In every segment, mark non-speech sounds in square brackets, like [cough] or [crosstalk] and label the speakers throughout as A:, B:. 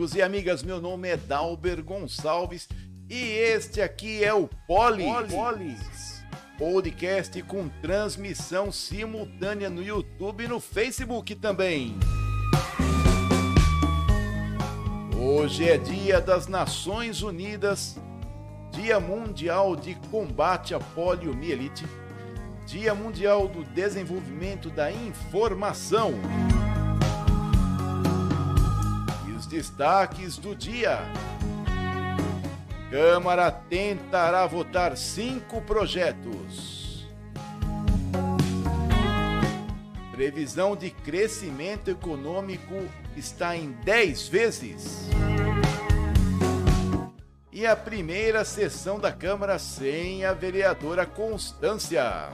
A: Amigos e amigas. Meu nome é Dalber Gonçalves e este aqui é o Polis, Polis. podcast com transmissão simultânea no YouTube e no Facebook também. Hoje é Dia das Nações Unidas, Dia Mundial de Combate à Poliomielite, Dia Mundial do Desenvolvimento da Informação. Destaques do dia. Câmara tentará votar cinco projetos. Previsão de crescimento econômico está em 10 vezes. E a primeira sessão da Câmara sem a vereadora Constância.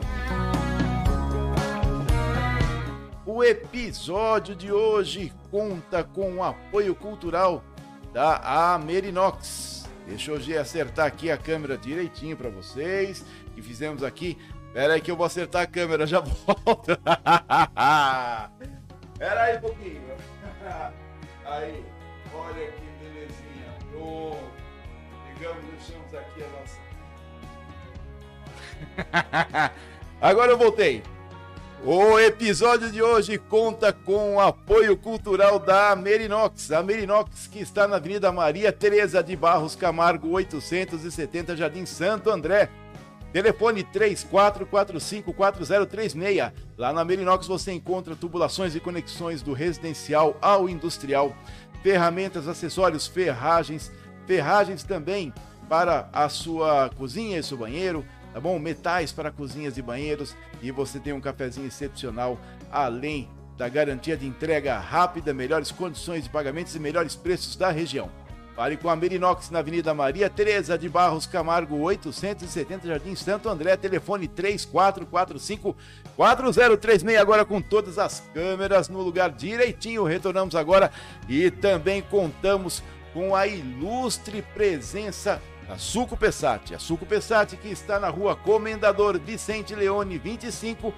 A: O episódio de hoje conta com o apoio cultural da Amerinox. Deixa eu acertar aqui a câmera direitinho para vocês. E fizemos aqui. Pera aí que eu vou acertar a câmera, já [laughs] volto. Pera aí um pouquinho. Aí, olha que belezinha. Pronto. Pegamos, deixamos aqui a nossa. [laughs] Agora eu voltei. O episódio de hoje conta com o apoio cultural da Merinox. A Merinox que está na Avenida Maria Tereza de Barros Camargo, 870 Jardim Santo André. Telefone 34454036. Lá na Merinox você encontra tubulações e conexões do residencial ao industrial, ferramentas, acessórios, ferragens, ferragens também para a sua cozinha e seu banheiro, tá bom? Metais para cozinhas e banheiros e você tem um cafezinho excepcional, além da garantia de entrega rápida, melhores condições de pagamentos e melhores preços da região. Fale com a Merinox na Avenida Maria Tereza de Barros Camargo, 870 Jardim Santo André, telefone 3445-4036, agora com todas as câmeras no lugar direitinho. Retornamos agora e também contamos com a ilustre presença a Suco Pessati. A Suco Pessati que está na rua Comendador Vicente Leone 25,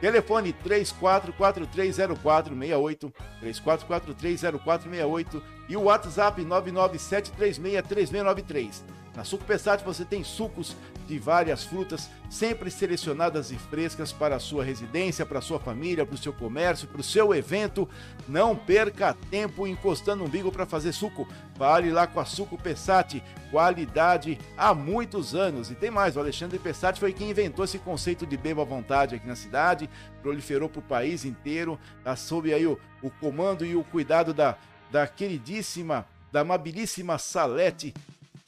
A: telefone 34430468, 34430468 e o WhatsApp 997363693. Na Suco Pessati você tem sucos de várias frutas, sempre selecionadas e frescas para a sua residência, para a sua família, para o seu comércio, para o seu evento. Não perca tempo encostando um bico para fazer suco. Vale lá com a Suco Pessati, qualidade há muitos anos. E tem mais, o Alexandre Pessati foi quem inventou esse conceito de beba à vontade aqui na cidade, proliferou para o país inteiro, tá sob aí o, o comando e o cuidado da, da queridíssima, da amabilíssima Salete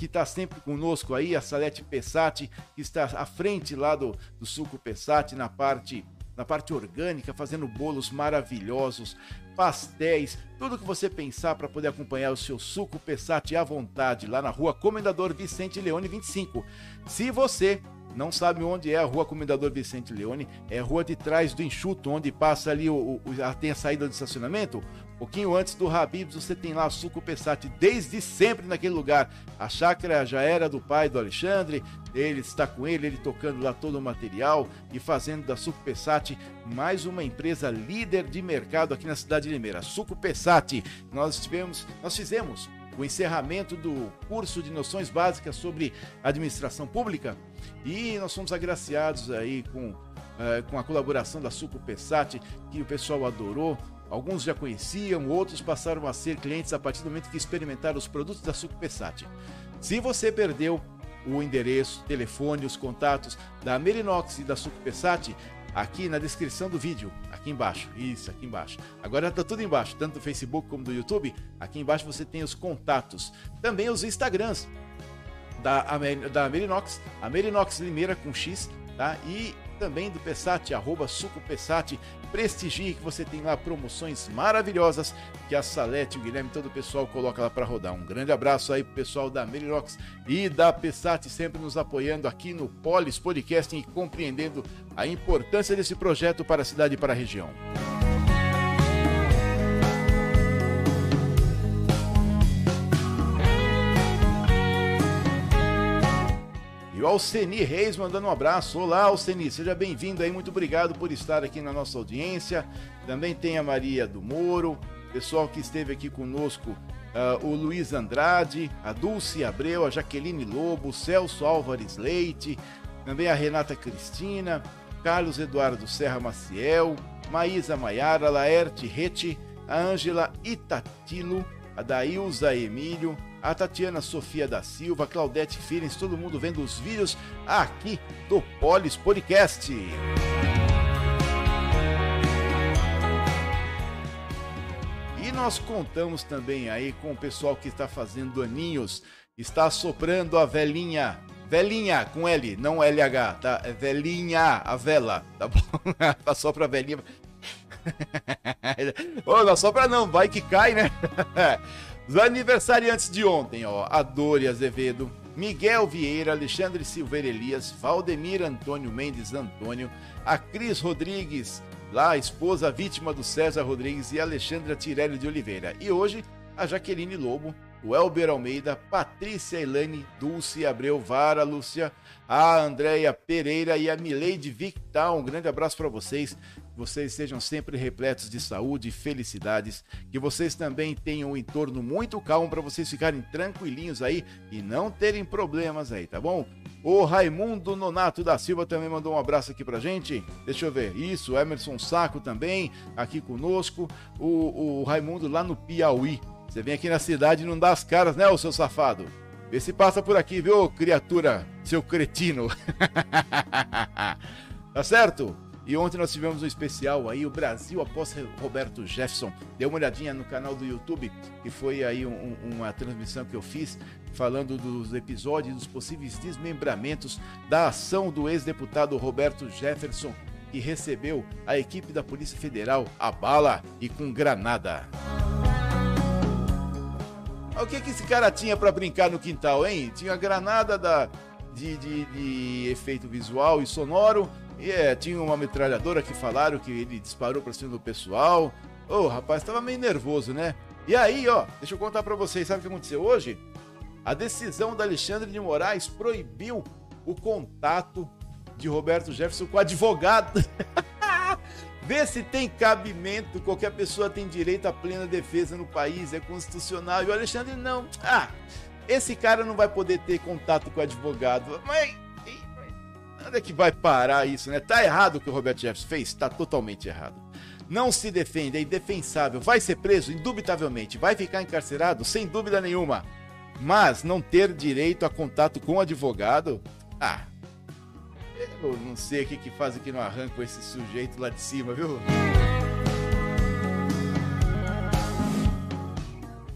A: que está sempre conosco aí, a Salete Pessati, que está à frente lá do, do Suco Pessati, na parte na parte orgânica, fazendo bolos maravilhosos, pastéis, tudo que você pensar para poder acompanhar o seu suco Pessati à vontade, lá na rua Comendador Vicente Leone 25. Se você não sabe onde é a rua Comendador Vicente Leone, é a rua de trás do enxuto, onde passa ali o, o, tem a saída do estacionamento pouquinho antes do Habibs, você tem lá Suco Pessati, desde sempre naquele lugar. A chácara já era do pai do Alexandre, ele está com ele, ele tocando lá todo o material e fazendo da Suco Pessati mais uma empresa líder de mercado aqui na cidade de Limeira. Suco Pessati, nós tivemos, nós fizemos o encerramento do curso de noções básicas sobre administração pública e nós fomos agraciados aí com, uh, com a colaboração da Suco Pessati, que o pessoal adorou. Alguns já conheciam, outros passaram a ser clientes a partir do momento que experimentaram os produtos da Suco Pessati. Se você perdeu o endereço, telefone, os contatos da Merinox e da Suco Pessati, aqui na descrição do vídeo, aqui embaixo. Isso, aqui embaixo. Agora está tudo embaixo, tanto do Facebook como do YouTube. Aqui embaixo você tem os contatos. Também os Instagrams da, da Merinox, a Merinox Limeira com X, tá? E também do Pessati, arroba Suco Pessati. Prestigie que você tem lá promoções maravilhosas que a Salete, o Guilherme, todo o pessoal coloca lá para rodar. Um grande abraço aí pro pessoal da Melirox e da Pessati sempre nos apoiando aqui no Polis Podcasting e compreendendo a importância desse projeto para a cidade e para a região. E o Alceni Reis mandando um abraço. Olá, Alceni, seja bem-vindo aí. Muito obrigado por estar aqui na nossa audiência. Também tem a Maria do Moro, pessoal que esteve aqui conosco uh, o Luiz Andrade, a Dulce Abreu, a Jaqueline Lobo, o Celso Álvares Leite, também a Renata Cristina, Carlos Eduardo Serra Maciel, Maísa Maiara, Laerte Rete, a Ângela Itatilo, a Dailza Emílio, a Tatiana Sofia da Silva, Claudete Filens, todo mundo vendo os vídeos aqui do Polis Podcast. E nós contamos também aí com o pessoal que está fazendo aninhos, está soprando a velhinha Velhinha, com L, não LH, tá? É velhinha, a vela, tá bom? [laughs] Passou pra velhinha. Ô, [laughs] não só pra não, vai que cai, né? [laughs] Os aniversariantes de ontem, ó. A Dori Azevedo, Miguel Vieira, Alexandre Silveira Elias, Valdemir Antônio Mendes Antônio, a Cris Rodrigues, lá, a esposa vítima do César Rodrigues e Alexandra Tirelli de Oliveira. E hoje, a Jaqueline Lobo, o Elber Almeida, Patrícia Elane, Dulce Abreu Vara, Lúcia, a Andréia Pereira e a Mileide Victal. Um grande abraço para vocês. Vocês sejam sempre repletos de saúde e felicidades. Que vocês também tenham um entorno muito calmo para vocês ficarem tranquilinhos aí e não terem problemas aí, tá bom? O Raimundo Nonato da Silva também mandou um abraço aqui pra gente. Deixa eu ver. Isso, Emerson Saco também aqui conosco. O, o Raimundo lá no Piauí. Você vem aqui na cidade e não dá as caras, né, ô seu safado? Vê se passa por aqui, viu, criatura, seu cretino. [laughs] tá certo? E ontem nós tivemos um especial aí, o Brasil após Roberto Jefferson. Dê uma olhadinha no canal do YouTube, que foi aí um, uma transmissão que eu fiz falando dos episódios dos possíveis desmembramentos da ação do ex-deputado Roberto Jefferson, que recebeu a equipe da Polícia Federal a bala e com granada. O que, que esse cara tinha para brincar no quintal, hein? Tinha granada da, de, de, de efeito visual e sonoro. E é, tinha uma metralhadora que falaram que ele disparou para cima do pessoal. Ô, oh, rapaz, tava meio nervoso, né? E aí, ó, deixa eu contar para vocês, sabe o que aconteceu hoje? A decisão da Alexandre de Moraes proibiu o contato de Roberto Jefferson com advogado. [laughs] Vê se tem cabimento, qualquer pessoa tem direito à plena defesa no país, é constitucional. E o Alexandre não. Ah, esse cara não vai poder ter contato com o advogado. Mas onde é que vai parar isso, né? Tá errado o que o Roberto Jefferson fez? Tá totalmente errado. Não se defende, é indefensável. Vai ser preso? Indubitavelmente. Vai ficar encarcerado? Sem dúvida nenhuma. Mas não ter direito a contato com o advogado? Ah, eu não sei o que, que faz aqui no arranco esse sujeito lá de cima, viu?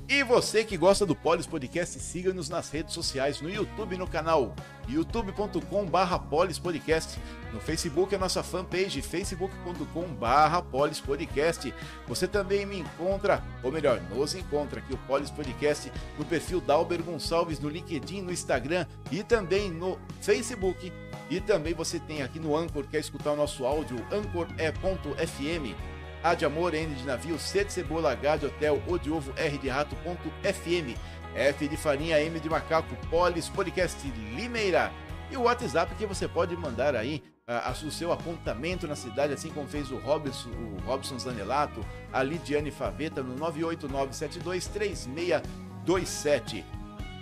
A: E você que gosta do Polis Podcast, siga-nos nas redes sociais, no YouTube no canal youtube.com barra polispodcast, no Facebook a nossa fanpage facebook.com barra polispodcast. Você também me encontra, ou melhor, nos encontra aqui o Polis Podcast no perfil Dalber Gonçalves no LinkedIn, no Instagram e também no Facebook e também você tem aqui no Anchor, quer escutar o nosso áudio, anchor.fm. A de amor, N de navio, C de cebola, H de hotel, O de ovo, R de rato, ponto FM. F de farinha, M de macaco, Polis, Podcast Limeira. E o WhatsApp que você pode mandar aí a, a, o seu apontamento na cidade, assim como fez o Robson, o Robson Zanelato, a Lidiane Faveta no 989723627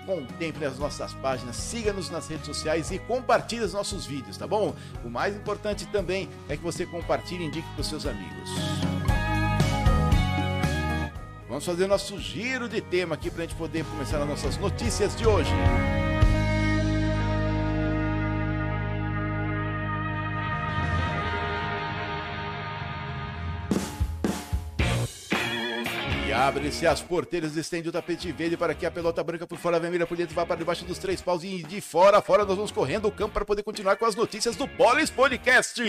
A: contemple as nossas páginas, siga-nos nas redes sociais e compartilhe os nossos vídeos, tá bom? O mais importante também é que você compartilhe e indique para os seus amigos. Vamos fazer nosso giro de tema aqui para a gente poder começar as nossas notícias de hoje. Abre-se as porteiras, estende o tapete verde para que a pelota branca por fora, vermelha por dentro vá para debaixo dos três paus e de fora a fora nós vamos correndo o campo para poder continuar com as notícias do Polis Podcast.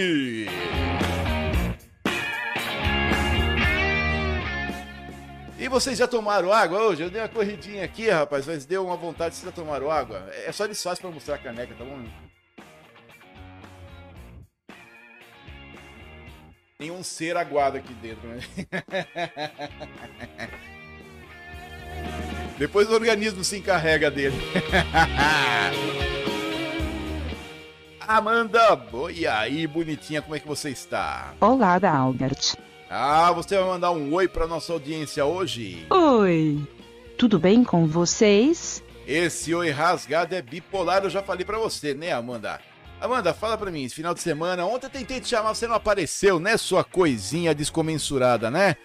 A: E vocês já tomaram água hoje? Eu dei uma corridinha aqui, rapaz, mas deu uma vontade, vocês já tomaram água? É só desfaz para mostrar a caneca, tá bom? Tem um ser aguado aqui dentro, né? [laughs] Depois o organismo se encarrega dele. [laughs] Amanda, e aí, bonitinha, como é que você está?
B: Olá, Albert.
A: Ah, você vai mandar um oi para nossa audiência hoje?
B: Oi. tudo bem com vocês?
A: Esse oi rasgado é bipolar, eu já falei para você, né, Amanda? Amanda, fala pra mim, esse final de semana, ontem eu tentei te chamar, você não apareceu, né, sua coisinha descomensurada, né?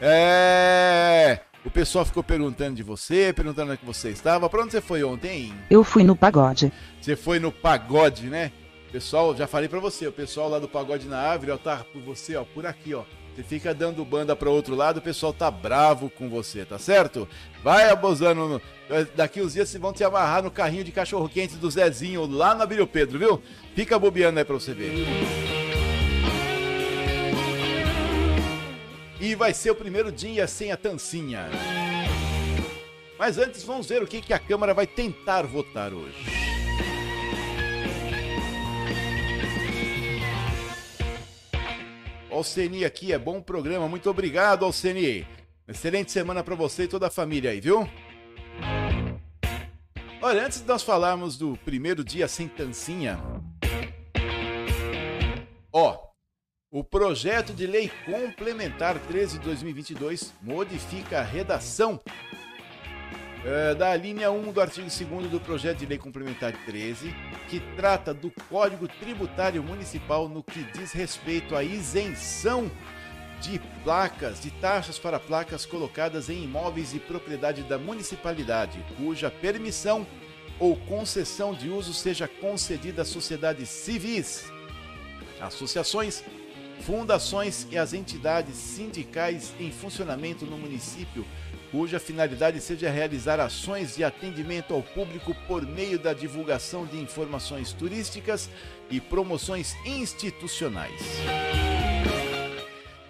A: É. O pessoal ficou perguntando de você, perguntando onde você estava. Pra onde você foi ontem?
B: Eu fui no pagode.
A: Você foi no pagode, né? Pessoal, já falei para você, o pessoal lá do pagode na árvore, ó, tá por você, ó, por aqui, ó. Você fica dando banda para outro lado, o pessoal tá bravo com você, tá certo? Vai abusando. No... Daqui uns dias vocês vão te amarrar no carrinho de cachorro quente do Zezinho lá na Abílio Pedro, viu? Fica bobeando aí pra você ver. E vai ser o primeiro dia sem a tancinha. Mas antes vamos ver o que, que a Câmara vai tentar votar hoje. Alceni aqui, é bom programa. Muito obrigado, Alceni. Excelente semana para você e toda a família aí, viu? Olha, antes de nós falarmos do primeiro dia sem tancinha, ó, o projeto de lei complementar 13 de 2022 modifica a redação é, da linha 1 do artigo 2 do projeto de lei complementar 13, que trata do Código Tributário Municipal no que diz respeito à isenção de placas, de taxas para placas colocadas em imóveis de propriedade da municipalidade, cuja permissão ou concessão de uso seja concedida a sociedades civis, associações, fundações e as entidades sindicais em funcionamento no município cuja finalidade seja realizar ações de atendimento ao público por meio da divulgação de informações turísticas e promoções institucionais.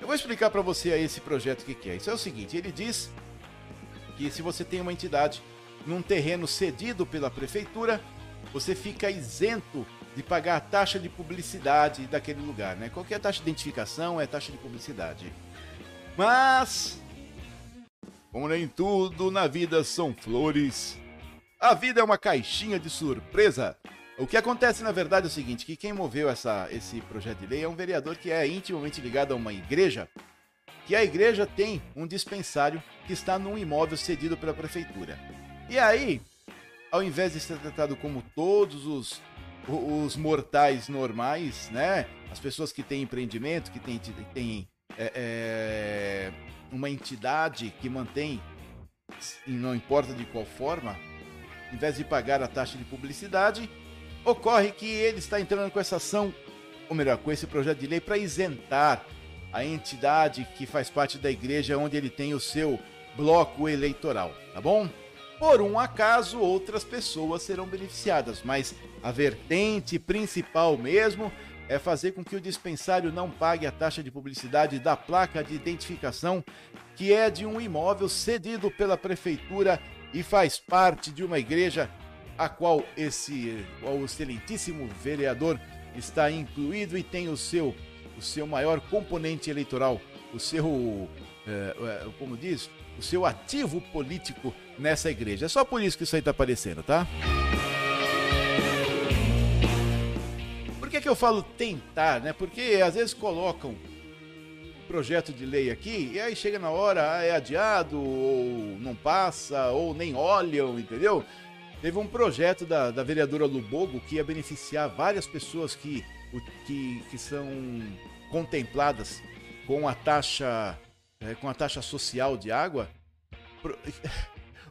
A: Eu vou explicar para você aí esse projeto o que é. Isso é o seguinte, ele diz que se você tem uma entidade num terreno cedido pela prefeitura, você fica isento de pagar a taxa de publicidade daquele lugar, né? Qualquer taxa de identificação é taxa de publicidade. Mas como nem tudo na vida são flores, a vida é uma caixinha de surpresa. O que acontece na verdade é o seguinte, que quem moveu essa, esse projeto de lei é um vereador que é intimamente ligado a uma igreja, que a igreja tem um dispensário que está num imóvel cedido pela prefeitura. E aí, ao invés de ser tratado como todos os, os mortais normais, né? As pessoas que têm empreendimento, que têm, têm é, é, uma entidade que mantém, não importa de qual forma, em vez de pagar a taxa de publicidade, ocorre que ele está entrando com essa ação, ou melhor, com esse projeto de lei para isentar a entidade que faz parte da igreja onde ele tem o seu bloco eleitoral, tá bom? Por um acaso, outras pessoas serão beneficiadas, mas a vertente principal mesmo é fazer com que o dispensário não pague a taxa de publicidade da placa de identificação, que é de um imóvel cedido pela prefeitura e faz parte de uma igreja a qual esse o excelentíssimo vereador está incluído e tem o seu o seu maior componente eleitoral, o seu é, como diz, o seu ativo político nessa igreja. É só por isso que isso aí está aparecendo, tá? que, que eu falo tentar, né? Porque às vezes colocam projeto de lei aqui e aí chega na hora, ah, é adiado, ou não passa, ou nem olham, entendeu? Teve um projeto da, da vereadora Lubogo que ia beneficiar várias pessoas que, que, que são contempladas com a taxa é, com a taxa social de água.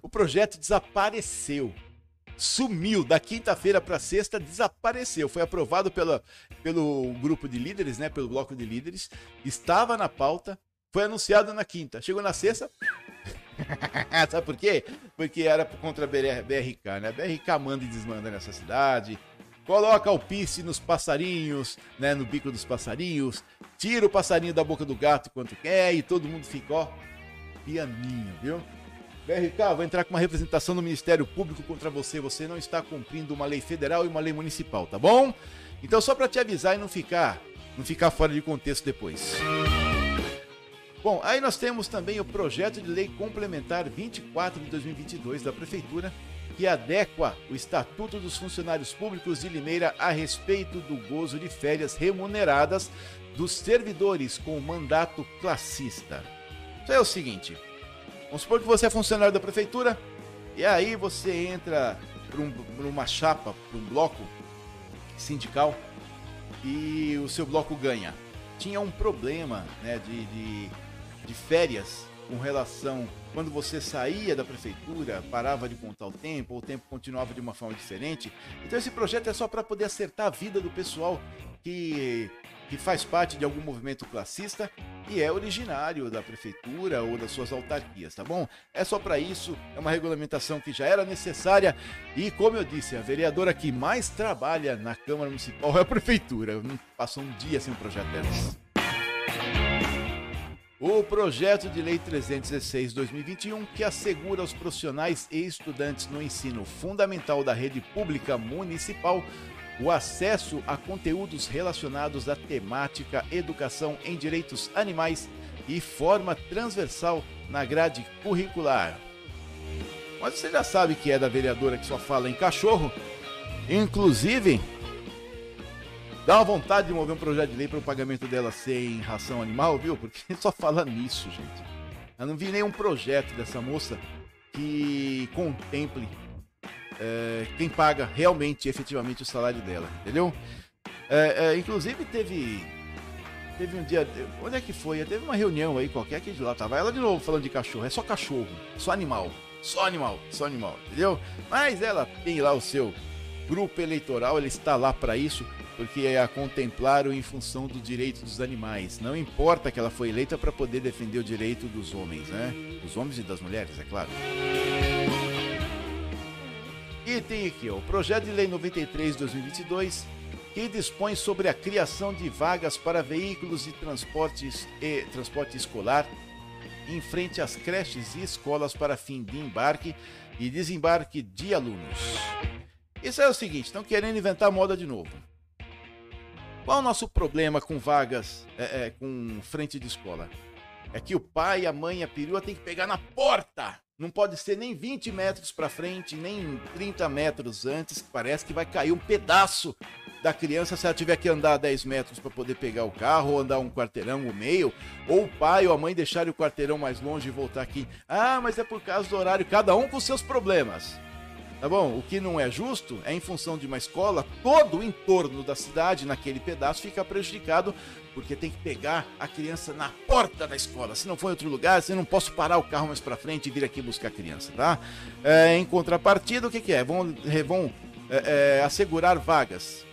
A: O projeto desapareceu sumiu da quinta-feira para sexta, desapareceu. Foi aprovado pela, pelo grupo de líderes, né, pelo bloco de líderes, estava na pauta, foi anunciado na quinta. Chegou na sexta. [laughs] Sabe por quê? Porque era contra a BRK, né? A BRK manda e desmanda nessa cidade. Coloca o pisse nos passarinhos, né? No bico dos passarinhos. Tira o passarinho da boca do gato quanto quer e todo mundo fica, ó, pianinho, viu? BRK, vou entrar com uma representação do Ministério Público contra você. Você não está cumprindo uma lei federal e uma lei municipal, tá bom? Então só para te avisar e não ficar, não ficar fora de contexto depois. Bom, aí nós temos também o projeto de lei complementar 24 de 2022 da prefeitura, que adequa o Estatuto dos Funcionários Públicos de Limeira a respeito do gozo de férias remuneradas dos servidores com mandato classista. Então é o seguinte, Vamos supor que você é funcionário da prefeitura e aí você entra para um, uma chapa, para um bloco sindical e o seu bloco ganha. Tinha um problema né, de, de, de férias com relação quando você saía da prefeitura, parava de contar o tempo, ou o tempo continuava de uma forma diferente. Então esse projeto é só para poder acertar a vida do pessoal que que faz parte de algum movimento classista e é originário da prefeitura ou das suas autarquias, tá bom? É só para isso, é uma regulamentação que já era necessária e, como eu disse, a vereadora que mais trabalha na Câmara Municipal é a prefeitura. Passou um dia sem um projeto dessas. O projeto de lei 316/2021 que assegura aos profissionais e estudantes no ensino fundamental da rede pública municipal o acesso a conteúdos relacionados à temática educação em direitos animais e forma transversal na grade curricular. Mas você já sabe que é da vereadora que só fala em cachorro. Inclusive, dá uma vontade de mover um projeto de lei para o pagamento dela sem ração animal, viu? Porque [laughs] só fala nisso, gente. Eu não vi nenhum projeto dessa moça que contemple é, quem paga realmente, efetivamente o salário dela, entendeu? É, é, inclusive teve teve um dia, onde é que foi? Teve uma reunião aí qualquer que de lá tava ela de novo falando de cachorro, é só cachorro, só animal, só animal, só animal, entendeu? Mas ela tem lá o seu grupo eleitoral, ele está lá para isso, porque é a contemplar em função do direito dos animais. Não importa que ela foi eleita para poder defender o direito dos homens, né? Dos homens e das mulheres, é claro. E tem aqui o projeto de lei 93 2022 que dispõe sobre a criação de vagas para veículos de transportes e transporte escolar em frente às creches e escolas para fim de embarque e desembarque de alunos. Isso é o seguinte, estão querendo inventar moda de novo. Qual o nosso problema com vagas, é, é, com frente de escola? É que o pai, a mãe e a perua tem que pegar na porta não pode ser nem 20 metros para frente, nem 30 metros antes, parece que vai cair um pedaço da criança se ela tiver que andar 10 metros para poder pegar o carro, ou andar um quarteirão ou meio, ou o pai ou a mãe deixarem o quarteirão mais longe e voltar aqui. Ah, mas é por causa do horário, cada um com seus problemas. Tá bom? O que não é justo é em função de uma escola, todo o entorno da cidade, naquele pedaço, fica prejudicado porque tem que pegar a criança na porta da escola. Se não for em outro lugar, você não posso parar o carro mais para frente e vir aqui buscar a criança, tá? É, em contrapartida, o que, que é? Vão, vão é, é, assegurar vagas.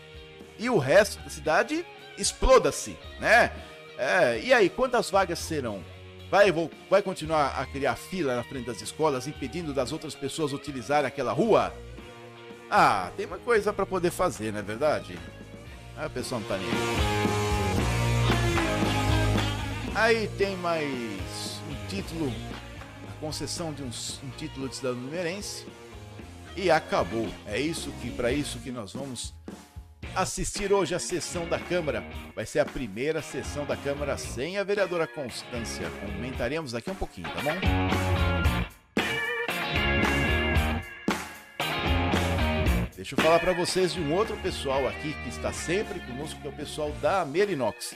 A: E o resto da cidade exploda-se, né? É, e aí, quantas vagas serão? Vai, vai continuar a criar fila na frente das escolas, impedindo das outras pessoas utilizarem aquela rua? Ah, tem uma coisa para poder fazer, não é verdade? Ah, a pessoa não tá nem Aí tem mais um título, a concessão de um, um título de cidadão numerense e acabou. É isso que para isso que nós vamos assistir hoje a sessão da Câmara. Vai ser a primeira sessão da Câmara sem a vereadora Constância. Comentaremos daqui um pouquinho, tá bom? Deixa eu falar para vocês de um outro pessoal aqui que está sempre conosco, que é o pessoal da Merinox.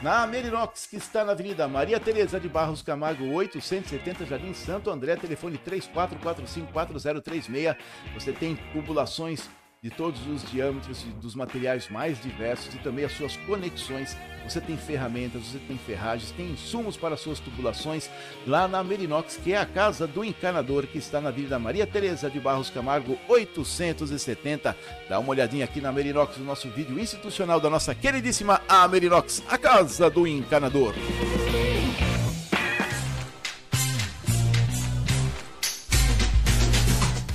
A: Na Merinox, que está na Avenida Maria Tereza de Barros Camargo, 870 Jardim Santo André, telefone 34454036. Você tem tubulações de todos os diâmetros dos materiais mais diversos e também as suas conexões. Você tem ferramentas, você tem ferragens, tem insumos para suas tubulações lá na Merinox, que é a casa do encanador que está na Avenida Maria Tereza de Barros Camargo 870. Dá uma olhadinha aqui na Merinox, no nosso vídeo institucional da nossa queridíssima Amerinox, a casa do encanador.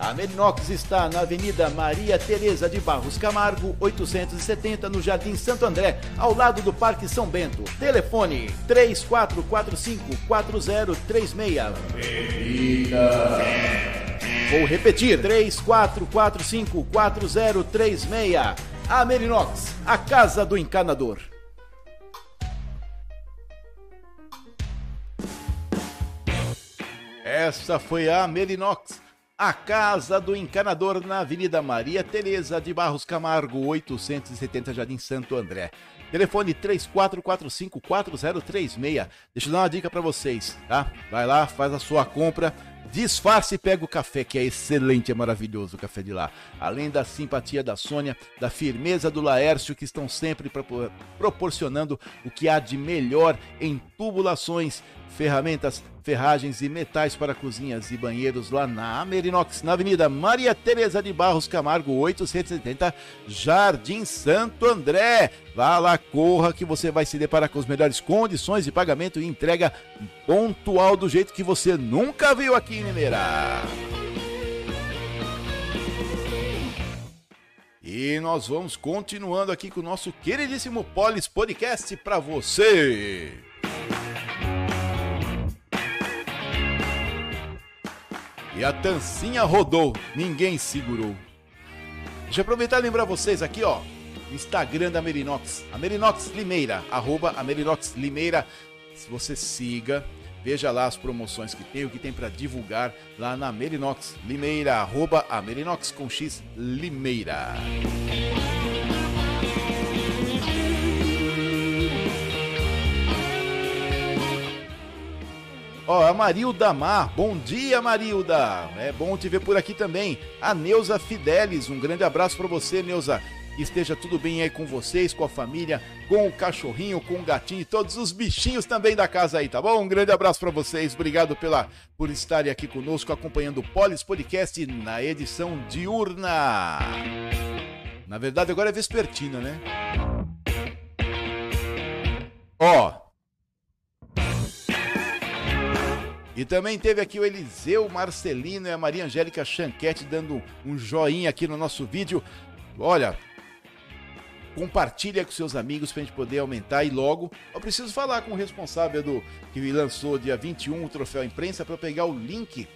A: A Merinox está na Avenida Maria Tereza de Barros Camargo, 870, no Jardim Santo André, ao lado do Parque São Bento. Telefone 3445 4036. Vou repetir: 34454036. A Merinox, a casa do encanador. Essa foi a Merinox, a casa do encanador na Avenida Maria Tereza de Barros Camargo, 870 Jardim Santo André. Telefone 34454036. Deixa eu dar uma dica para vocês, tá? Vai lá, faz a sua compra Disfarce e pega o café, que é excelente, é maravilhoso o café de lá. Além da simpatia da Sônia, da firmeza do Laércio, que estão sempre proporcionando o que há de melhor em tubulações, ferramentas, ferragens e metais para cozinhas e banheiros lá na Amerinox, na Avenida Maria Tereza de Barros Camargo, 870, Jardim Santo André. Vá lá, corra que você vai se deparar com as melhores condições de pagamento e entrega pontual do jeito que você nunca viu aqui em Limeira. E nós vamos continuando aqui com o nosso queridíssimo Polis Podcast para você. E a tancinha rodou, ninguém segurou. Deixa eu aproveitar e lembrar vocês aqui, ó. Instagram da Merinox, a Merinox Limeira, arroba a Merinox Limeira. Se você siga, veja lá as promoções que tem, o que tem para divulgar lá na Merinox Limeira, arroba a Merinox com X Limeira. Ó, a Marilda Mar, bom dia Marilda, é bom te ver por aqui também. A Neuza Fidelis, um grande abraço para você, Neuza. Que esteja tudo bem aí com vocês, com a família, com o cachorrinho, com o gatinho e todos os bichinhos também da casa aí, tá bom? Um grande abraço para vocês, obrigado pela por estarem aqui conosco acompanhando o Polis Podcast na edição diurna. Na verdade agora é vespertina, né? Ó, E também teve aqui o Eliseu Marcelino e a Maria Angélica Chanquete dando um joinha aqui no nosso vídeo. Olha, compartilha com seus amigos para a gente poder aumentar e logo eu preciso falar com o responsável do que lançou dia 21 o troféu imprensa para pegar o link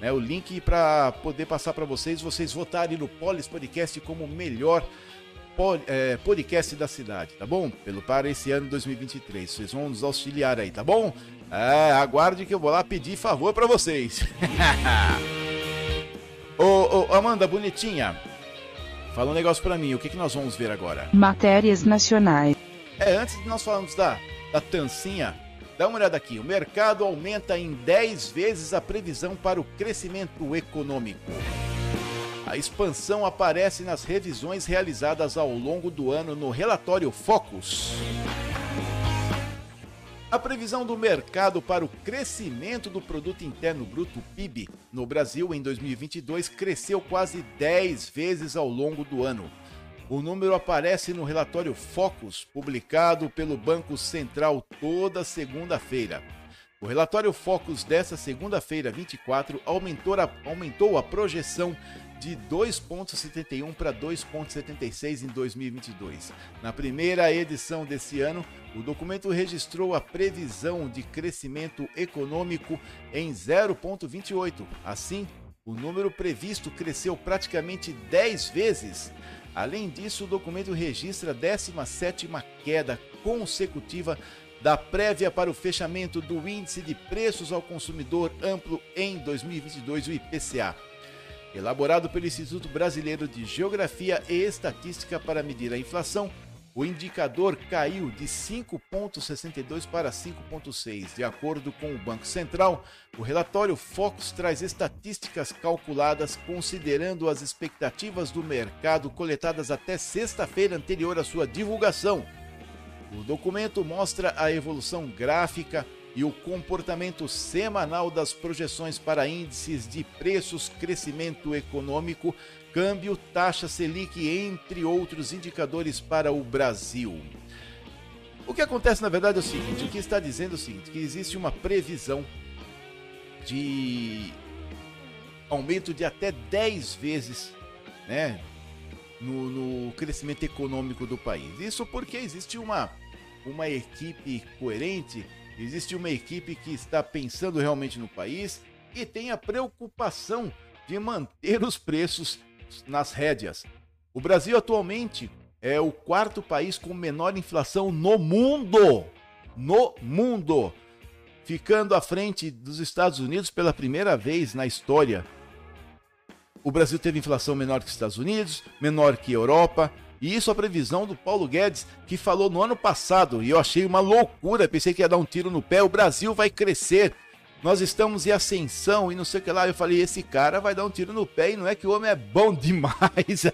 A: né, o link para poder passar para vocês, vocês votarem no Polis Podcast como melhor é, podcast da cidade, tá bom? Pelo para esse ano 2023. Vocês vão nos auxiliar aí, tá bom? É, aguarde que eu vou lá pedir favor para vocês. [laughs] ô, ô, Amanda, bonitinha. Fala um negócio para mim, o que, que nós vamos ver agora?
B: Matérias nacionais.
A: É, antes de nós falarmos da, da tancinha, dá uma olhada aqui. O mercado aumenta em 10 vezes a previsão para o crescimento econômico. A expansão aparece nas revisões realizadas ao longo do ano no relatório Focus. A previsão do mercado para o crescimento do produto interno bruto PIB no Brasil em 2022 cresceu quase 10 vezes ao longo do ano. O número aparece no relatório Focus, publicado pelo Banco Central toda segunda-feira. O relatório Focus dessa segunda-feira, 24, aumentou a, aumentou a projeção de 2,71 para 2,76 em 2022. Na primeira edição desse ano, o documento registrou a previsão de crescimento econômico em 0,28. Assim, o número previsto cresceu praticamente 10 vezes. Além disso, o documento registra a 17ª queda consecutiva da prévia para o fechamento do Índice de Preços ao Consumidor Amplo em 2022, o IPCA. Elaborado pelo Instituto Brasileiro de Geografia e Estatística para medir a inflação, o indicador caiu de 5,62 para 5,6. De acordo com o Banco Central, o relatório Focus traz estatísticas calculadas considerando as expectativas do mercado coletadas até sexta-feira anterior à sua divulgação. O documento mostra a evolução gráfica e o comportamento semanal das projeções para índices de preços, crescimento econômico, câmbio, taxa Selic, entre outros indicadores para o Brasil. O que acontece na verdade é o seguinte: o que está dizendo é o seguinte, que existe uma previsão de aumento de até 10 vezes né, no, no crescimento econômico do país. Isso porque existe uma, uma equipe coerente Existe uma equipe que está pensando realmente no país e tem a preocupação de manter os preços nas rédeas. O Brasil atualmente é o quarto país com menor inflação no mundo. No mundo. Ficando à frente dos Estados Unidos pela primeira vez na história. O Brasil teve inflação menor que os Estados Unidos, menor que a Europa, e isso a previsão do Paulo Guedes, que falou no ano passado, e eu achei uma loucura, pensei que ia dar um tiro no pé, o Brasil vai crescer. Nós estamos em ascensão e não sei o que lá. Eu falei, esse cara vai dar um tiro no pé e não é que o homem é bom [laughs] demais.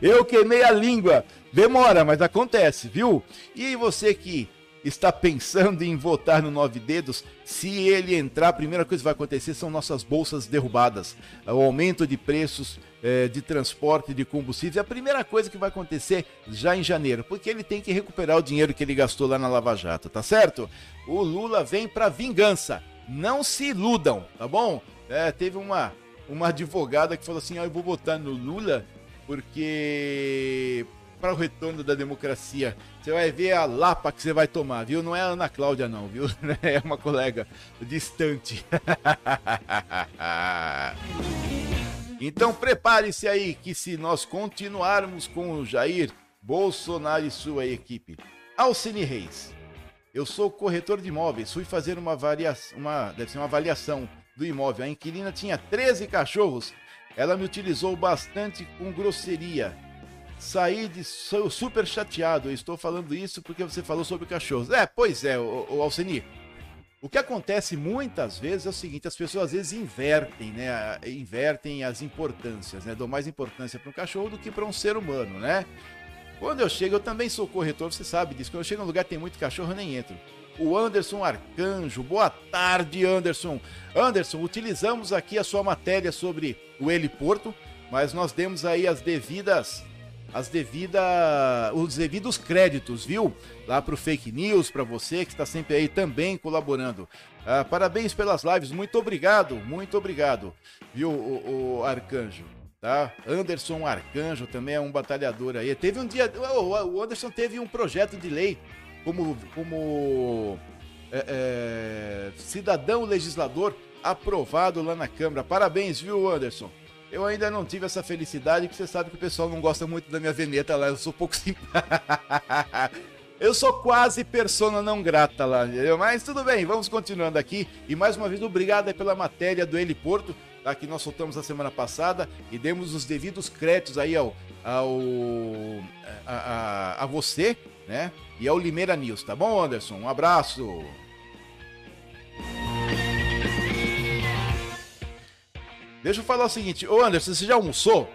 A: eu queimei a língua. Demora, mas acontece, viu? E você que está pensando em votar no Nove Dedos, se ele entrar, a primeira coisa que vai acontecer são nossas bolsas derrubadas. O aumento de preços é, de transporte de combustíveis é a primeira coisa que vai acontecer já em janeiro, porque ele tem que recuperar o dinheiro que ele gastou lá na Lava Jato, tá certo? O Lula vem para vingança. Não se iludam, tá bom? É, teve uma, uma advogada que falou assim: ah, eu vou votar no Lula porque para o retorno da democracia. Você vai ver a lapa que você vai tomar, viu? Não é a Ana Cláudia, não, viu? [laughs] É uma colega distante. [laughs] então prepare-se aí que se nós continuarmos com o Jair Bolsonaro e sua equipe. Alcine Reis. Eu sou corretor de imóveis, fui fazer uma, variação, uma, deve ser uma avaliação do imóvel. A inquilina tinha 13 cachorros. Ela me utilizou bastante com grosseria saí de super chateado. Eu estou falando isso porque você falou sobre cachorros. É, pois é, o, o. O que acontece muitas vezes é o seguinte: as pessoas às vezes invertem, né? Invertem as importâncias, né? Dou mais importância para um cachorro do que para um ser humano, né? Quando eu chego, eu também sou corretor, você sabe disso. Quando eu chego num lugar que tem muito cachorro, eu nem entro. O Anderson Arcanjo, boa tarde, Anderson. Anderson, utilizamos aqui a sua matéria sobre o heliporto, mas nós demos aí as devidas as devidas, os devidos créditos, viu? Lá pro fake news, para você que está sempre aí também colaborando. Ah, parabéns pelas lives, muito obrigado, muito obrigado, viu, o, o, Arcanjo, tá? Anderson Arcanjo também é um batalhador aí. Teve um dia, o Anderson teve um projeto de lei como, como é, é, cidadão legislador aprovado lá na Câmara. Parabéns, viu, Anderson? Eu ainda não tive essa felicidade, porque você sabe que o pessoal não gosta muito da minha veneta lá, eu sou pouco simpático. [laughs] Eu sou quase persona não grata lá, entendeu? Mas tudo bem, vamos continuando aqui. E mais uma vez, obrigado pela matéria do Heliporto, tá? que nós soltamos a semana passada e demos os devidos créditos aí ao, ao a, a, a você, né? E ao Limeira News, tá bom, Anderson? Um abraço. Deixa eu falar o seguinte, ô Anderson, você já almoçou?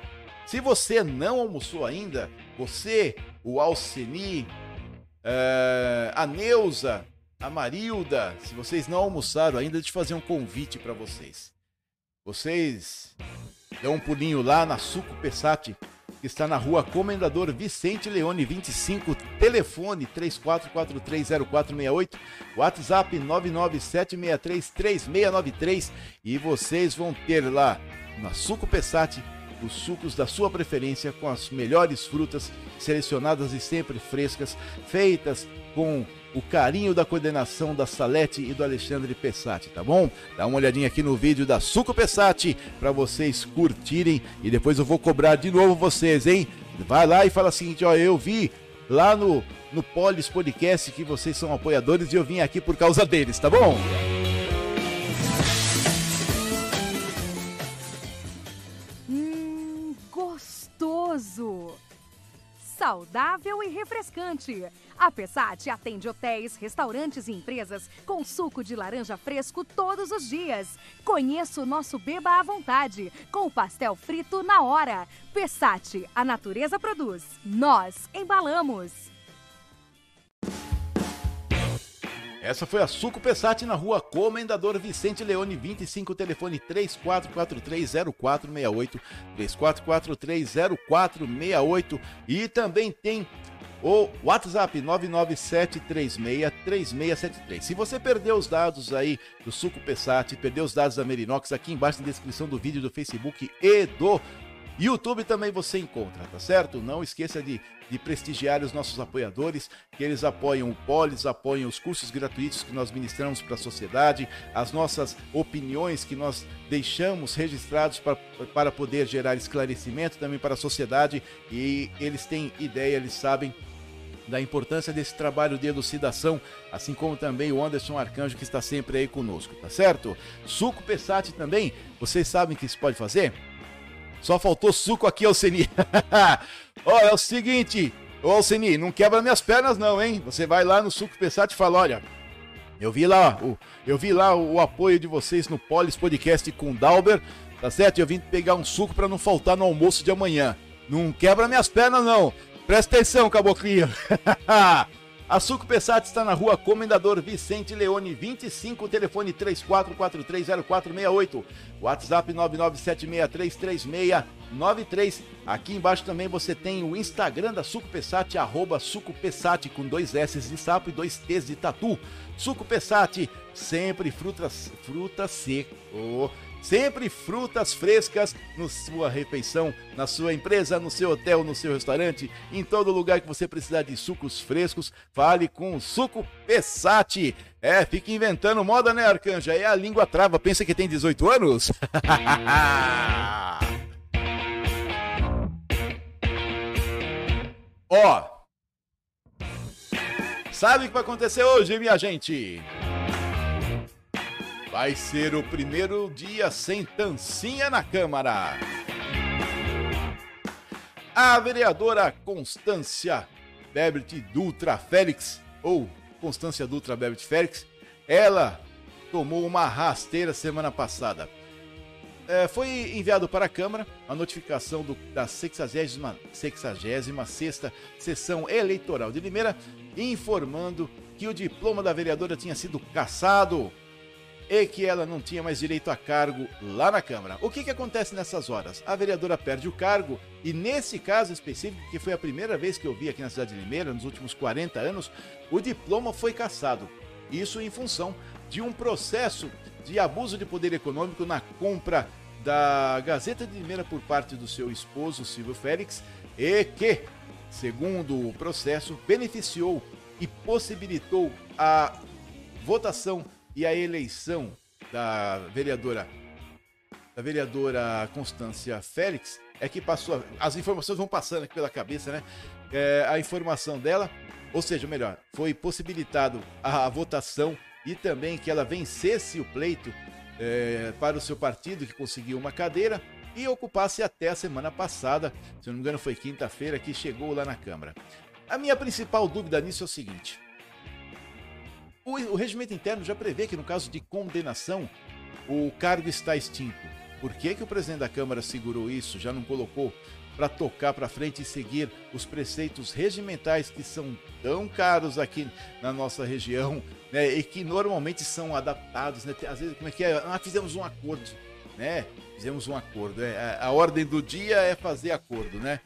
A: Se você não almoçou ainda, você, o Alceni, uh, a Neuza, a Marilda, se vocês não almoçaram ainda, deixa eu fazer um convite para vocês. Vocês dão um pulinho lá na Suco Pessati, que está na rua Comendador Vicente Leone 25, telefone 34430468, WhatsApp 997633693 e vocês vão ter lá na Suco Pessati os sucos da sua preferência com as melhores frutas selecionadas e sempre frescas, feitas com o carinho da coordenação da Salete e do Alexandre Pessati, tá bom? Dá uma olhadinha aqui no vídeo da Suco Pessati para vocês curtirem e depois eu vou cobrar de novo vocês, hein? Vai lá e fala o seguinte, ó, eu vi lá no no Polis Podcast que vocês são apoiadores e eu vim aqui por causa deles, tá bom?
C: Saudável e refrescante. A Pessat atende hotéis, restaurantes e empresas com suco de laranja fresco todos os dias. Conheça o nosso Beba à Vontade, com o pastel frito na hora. Pessat, a natureza produz. Nós embalamos.
A: Essa foi a Suco Pessati na rua Comendador Vicente Leone 25, telefone 34430468, 34430468 e também tem o WhatsApp 997363673. Se você perdeu os dados aí do Suco Pessati, perdeu os dados da Merinox, aqui embaixo na descrição do vídeo do Facebook e do YouTube também você encontra, tá certo? Não esqueça de, de prestigiar os nossos apoiadores, que eles apoiam o Polis, apoiam os cursos gratuitos que nós ministramos para a sociedade, as nossas opiniões que nós deixamos registrados para, para poder gerar esclarecimento também para a sociedade e eles têm ideia, eles sabem da importância desse trabalho de elucidação, assim como também o Anderson Arcanjo que está sempre aí conosco, tá certo? Suco Pessati também, vocês sabem que se pode fazer? Só faltou suco aqui, Alceni. [laughs] Ó, é o seguinte, ô Alceni, não quebra minhas pernas não, hein? Você vai lá no Suco Pessati e fala, olha, eu vi lá, o, eu vi lá o, o apoio de vocês no Polis Podcast com Dalber, tá certo? Eu vim pegar um suco para não faltar no almoço de amanhã. Não quebra minhas pernas não. Presta atenção, caboclinho. [laughs] A Suco Pessat está na rua Comendador Vicente Leone, 25, telefone 34430468, WhatsApp 997633693. Aqui embaixo também você tem o Instagram da Suco Pessat, arroba Suco Pessat, com dois S de sapo e dois T's de tatu. Suco Pessat, sempre frutas, fruta seco. Oh Sempre frutas frescas na sua refeição, na sua empresa, no seu hotel, no seu restaurante, em todo lugar que você precisar de sucos frescos, fale com o Suco Pessati. É, fica inventando moda, né, Arcanja? É a língua trava, pensa que tem 18 anos? [laughs] Ó, sabe o que vai acontecer hoje, minha gente? Vai ser o primeiro dia sem tancinha na Câmara. A vereadora Constância Bebert Dutra Félix, ou Constância Dutra Bebert Félix, ela tomou uma rasteira semana passada. É, foi enviado para a Câmara a notificação do, da 66 sexta sessão eleitoral de Limeira, informando que o diploma da vereadora tinha sido cassado e que ela não tinha mais direito a cargo lá na Câmara. O que, que acontece nessas horas? A vereadora perde o cargo e, nesse caso específico, que foi a primeira vez que eu vi aqui na cidade de Limeira, nos últimos 40 anos, o diploma foi cassado. Isso em função de um processo de abuso de poder econômico na compra da Gazeta de Limeira por parte do seu esposo, Silvio Félix, e que, segundo o processo, beneficiou e possibilitou a votação e a eleição da vereadora da vereadora Constância Félix é que passou. As informações vão passando aqui pela cabeça, né? É, a informação dela, ou seja, melhor, foi possibilitado a, a votação e também que ela vencesse o pleito é, para o seu partido, que conseguiu uma cadeira, e ocupasse até a semana passada, se não me engano foi quinta-feira, que chegou lá na Câmara. A minha principal dúvida nisso é o seguinte: o, o regimento interno já prevê que no caso de condenação, o cargo está extinto. Por que, que o presidente da Câmara segurou isso, já não colocou para tocar para frente e seguir os preceitos regimentais que são tão caros aqui na nossa região, né, e que normalmente são adaptados, né? Às vezes, como é que é? Ah, fizemos um acordo, né? Fizemos um acordo. É, a, ordem do dia é fazer acordo, né?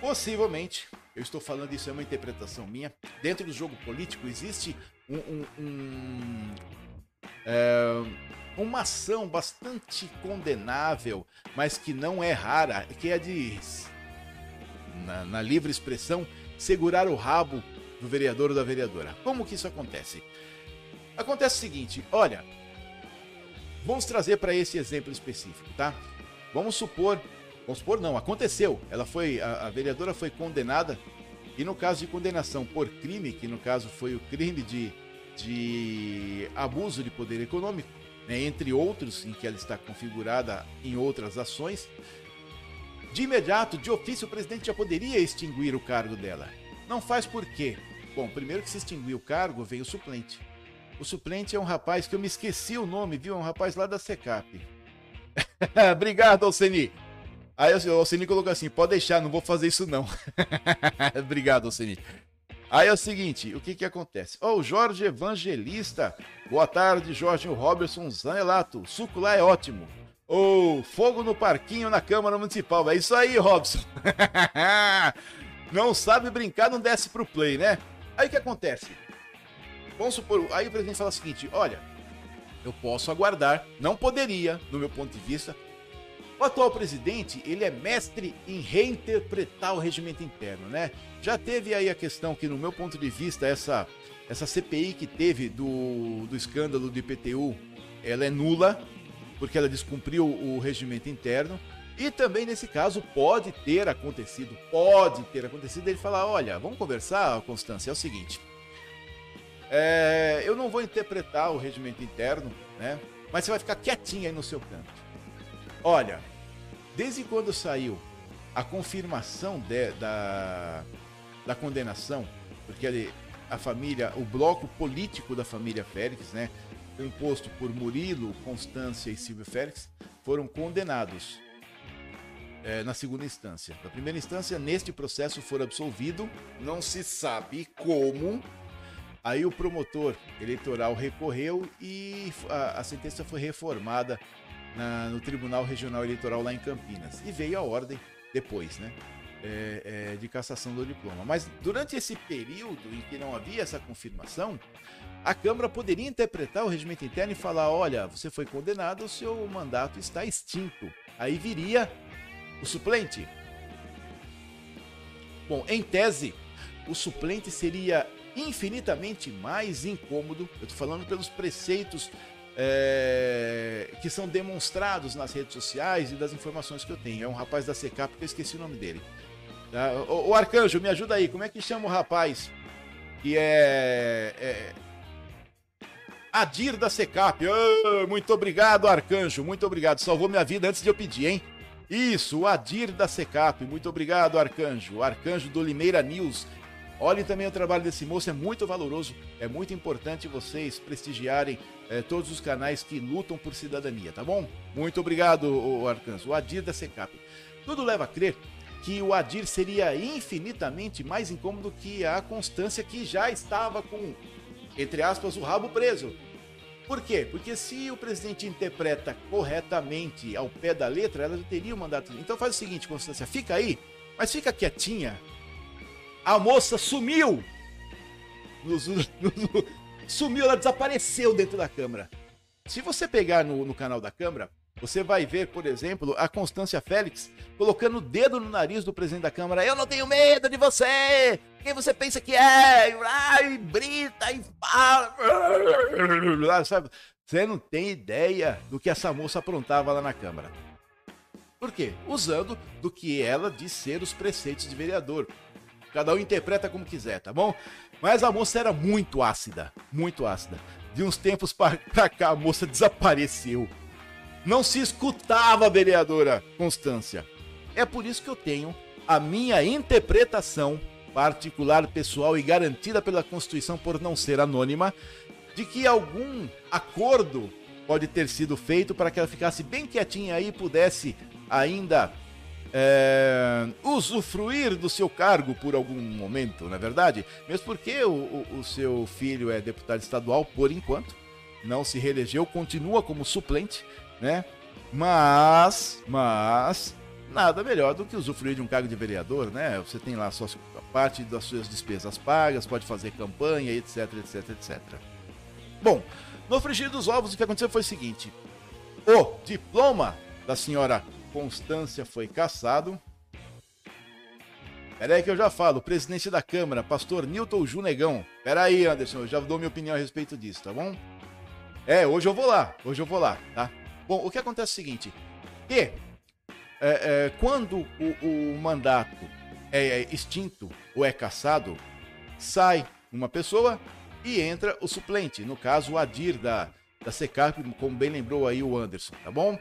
A: Possivelmente, eu estou falando isso é uma interpretação minha. Dentro do jogo político existe um, um, um é, uma ação bastante condenável, mas que não é rara, que é de, na, na livre expressão, segurar o rabo do vereador ou da vereadora. Como que isso acontece? Acontece o seguinte, olha, vamos trazer para esse exemplo específico, tá? Vamos supor, vamos supor não, aconteceu. Ela foi, a, a vereadora foi condenada e no caso de condenação por crime, que no caso foi o crime de, de abuso de poder econômico, né, entre outros em que ela está configurada em outras ações, de imediato, de ofício, o presidente já poderia extinguir o cargo dela. Não faz por quê? Bom, primeiro que se extinguir o cargo, vem o suplente. O suplente é um rapaz que eu me esqueci o nome, viu? É um rapaz lá da SECAP. [laughs] Obrigado, Alceni. Aí o Alcini colocou assim: pode deixar, não vou fazer isso não. [laughs] Obrigado, Alcini. Aí é o seguinte, o que que acontece? Ó, oh, o Jorge Evangelista. Boa tarde, Jorge Robertson Zanelato. O suco lá é ótimo. Ô, oh, fogo no parquinho na Câmara Municipal. É isso aí, Robson. [laughs] não sabe brincar, não desce pro play, né? Aí o que acontece? Vamos supor, aí o presidente fala o seguinte: olha, eu posso aguardar, não poderia, no meu ponto de vista, O atual presidente, ele é mestre em reinterpretar o regimento interno, né? Já teve aí a questão que, no meu ponto de vista, essa, essa CPI que teve do, do escândalo do IPTU, ela é nula, porque ela descumpriu o regimento interno. E também nesse caso pode ter acontecido, pode ter acontecido ele falar, olha, vamos conversar, Constância, é o seguinte, é, eu não vou interpretar o regimento interno, né? Mas você vai ficar quietinho aí no seu canto. Olha, desde quando saiu a confirmação de, da, da condenação, porque ele, a família, o bloco político da família Félix, né, composto por Murilo, Constância e Silvio Félix, foram condenados é, na segunda instância. Na primeira instância, neste processo, for absolvido, não se sabe como. Aí o promotor eleitoral recorreu e a, a sentença foi reformada na, no Tribunal Regional Eleitoral lá em Campinas. E veio a ordem depois, né? É, é, de cassação do diploma. Mas durante esse período em que não havia essa confirmação, a Câmara poderia interpretar o regimento interno e falar: olha, você foi condenado, o seu mandato está extinto. Aí viria o suplente. Bom, em tese, o suplente seria infinitamente mais incômodo. Eu estou falando pelos preceitos é, que são demonstrados nas redes sociais e das informações que eu tenho. É um rapaz da Secap que eu esqueci o nome dele. Tá? O, o, Arcanjo, me ajuda aí. Como é que chama o rapaz que é, é Adir da Secap? Oh, muito obrigado, Arcanjo. Muito obrigado. Salvou minha vida antes de eu pedir, hein? Isso, o Adir da Secap. Muito obrigado, Arcanjo. Arcanjo do Limeira News. Olhem também o trabalho desse moço, é muito valoroso, é muito importante vocês prestigiarem é, todos os canais que lutam por cidadania, tá bom? Muito obrigado, o Arcanjo. O Adir da Secap. Tudo leva a crer que o Adir seria infinitamente mais incômodo que a Constância, que já estava com, entre aspas, o rabo preso. Por quê? Porque se o presidente interpreta corretamente ao pé da letra, ela teria o mandato. Então faz o seguinte, Constância, fica aí, mas fica quietinha. A moça sumiu. sumiu, ela desapareceu dentro da Câmara. Se você pegar no, no canal da Câmara, você vai ver, por exemplo, a Constância Félix colocando o dedo no nariz do presidente da Câmara. Eu não tenho medo de você! Quem você pensa que é? Ai, brita e fala. Sabe? Você não tem ideia do que essa moça aprontava lá na Câmara. Por quê? Usando do que ela diz ser os preceitos de vereador. Cada um interpreta como quiser, tá bom? Mas a moça era muito ácida, muito ácida. De uns tempos pra cá, a moça desapareceu. Não se escutava vereadora Constância. É por isso que eu tenho a minha interpretação particular, pessoal e garantida pela Constituição por não ser anônima, de que algum acordo pode ter sido feito para que ela ficasse bem quietinha aí e pudesse ainda é, usufruir do seu cargo por algum momento, não é verdade? Mesmo porque o, o, o seu filho é deputado estadual por enquanto, não se reelegeu, continua como suplente, né? Mas, mas, nada melhor do que usufruir de um cargo de vereador, né? Você tem lá a, sua, a parte das suas despesas pagas, pode fazer campanha, etc, etc, etc. Bom, no frigir dos ovos, o que aconteceu foi o seguinte: o diploma da senhora Constância foi cassado. Pera aí que eu já falo, presidente da Câmara, pastor Newton Junegão. Pera aí, Anderson, eu já dou minha opinião a respeito disso, tá bom? É, hoje eu vou lá, hoje eu vou lá, tá? Bom, o que acontece é o seguinte: que é, é, quando o, o mandato é, é extinto ou é cassado, sai uma pessoa e entra o suplente, no caso o Adir da, da Secap, como bem lembrou aí o Anderson, tá bom?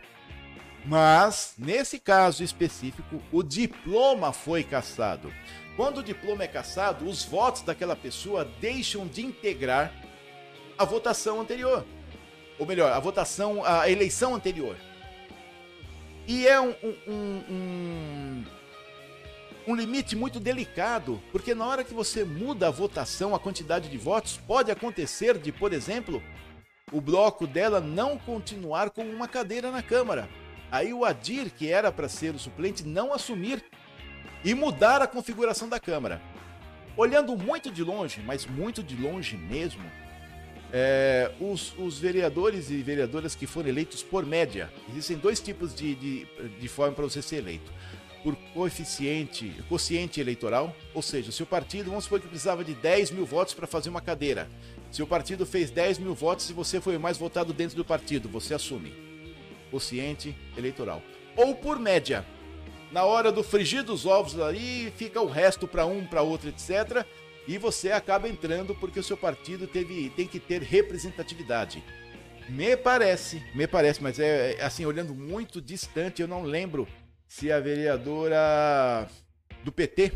A: Mas, nesse caso específico, o diploma foi cassado. Quando o diploma é cassado, os votos daquela pessoa deixam de integrar a votação anterior ou melhor, a votação, a eleição anterior. E é um, um, um, um, limite muito delicado, porque na hora que você muda a votação, a quantidade de votos, pode acontecer de, por exemplo, o bloco dela não continuar com uma cadeira na Câmara. Aí o Adir, que era para ser o suplente, não assumir e mudar a configuração da Câmara. Olhando muito de longe, mas muito de longe mesmo, É, os, os, vereadores e vereadoras que foram eleitos por média, existem dois tipos de, de, de forma para você ser eleito. Por coeficiente, quociente eleitoral, ou seja, se o partido, vamos supor que precisava de 10 mil votos para fazer uma cadeira. Se o partido fez 10 mil votos e você foi o mais votado dentro do partido, você assume. Quociente eleitoral. Ou por média. Na hora do frigir dos ovos aí, fica o resto para um, para outro, etc e você acaba entrando porque o seu partido teve, tem que ter representatividade. Me parece, me parece, mas é, é assim, olhando muito distante, eu não lembro se a vereadora do PT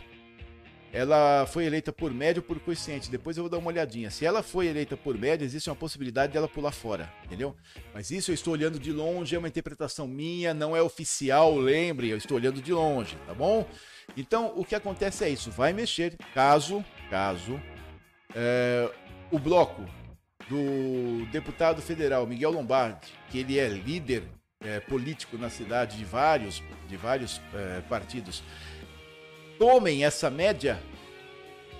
A: ela foi eleita por média ou por coeficiente. Depois eu vou dar uma olhadinha. Se ela foi eleita por média, existe uma possibilidade dela pular fora, entendeu? Mas isso eu estou olhando de longe, é uma interpretação minha, não é oficial, lembre, eu estou olhando de longe, tá bom? Então, o que acontece é isso, vai mexer caso, caso, é, o bloco do deputado federal Miguel Lombardi, que ele é líder é, político na cidade de vários, de vários é, partidos, tomem essa média,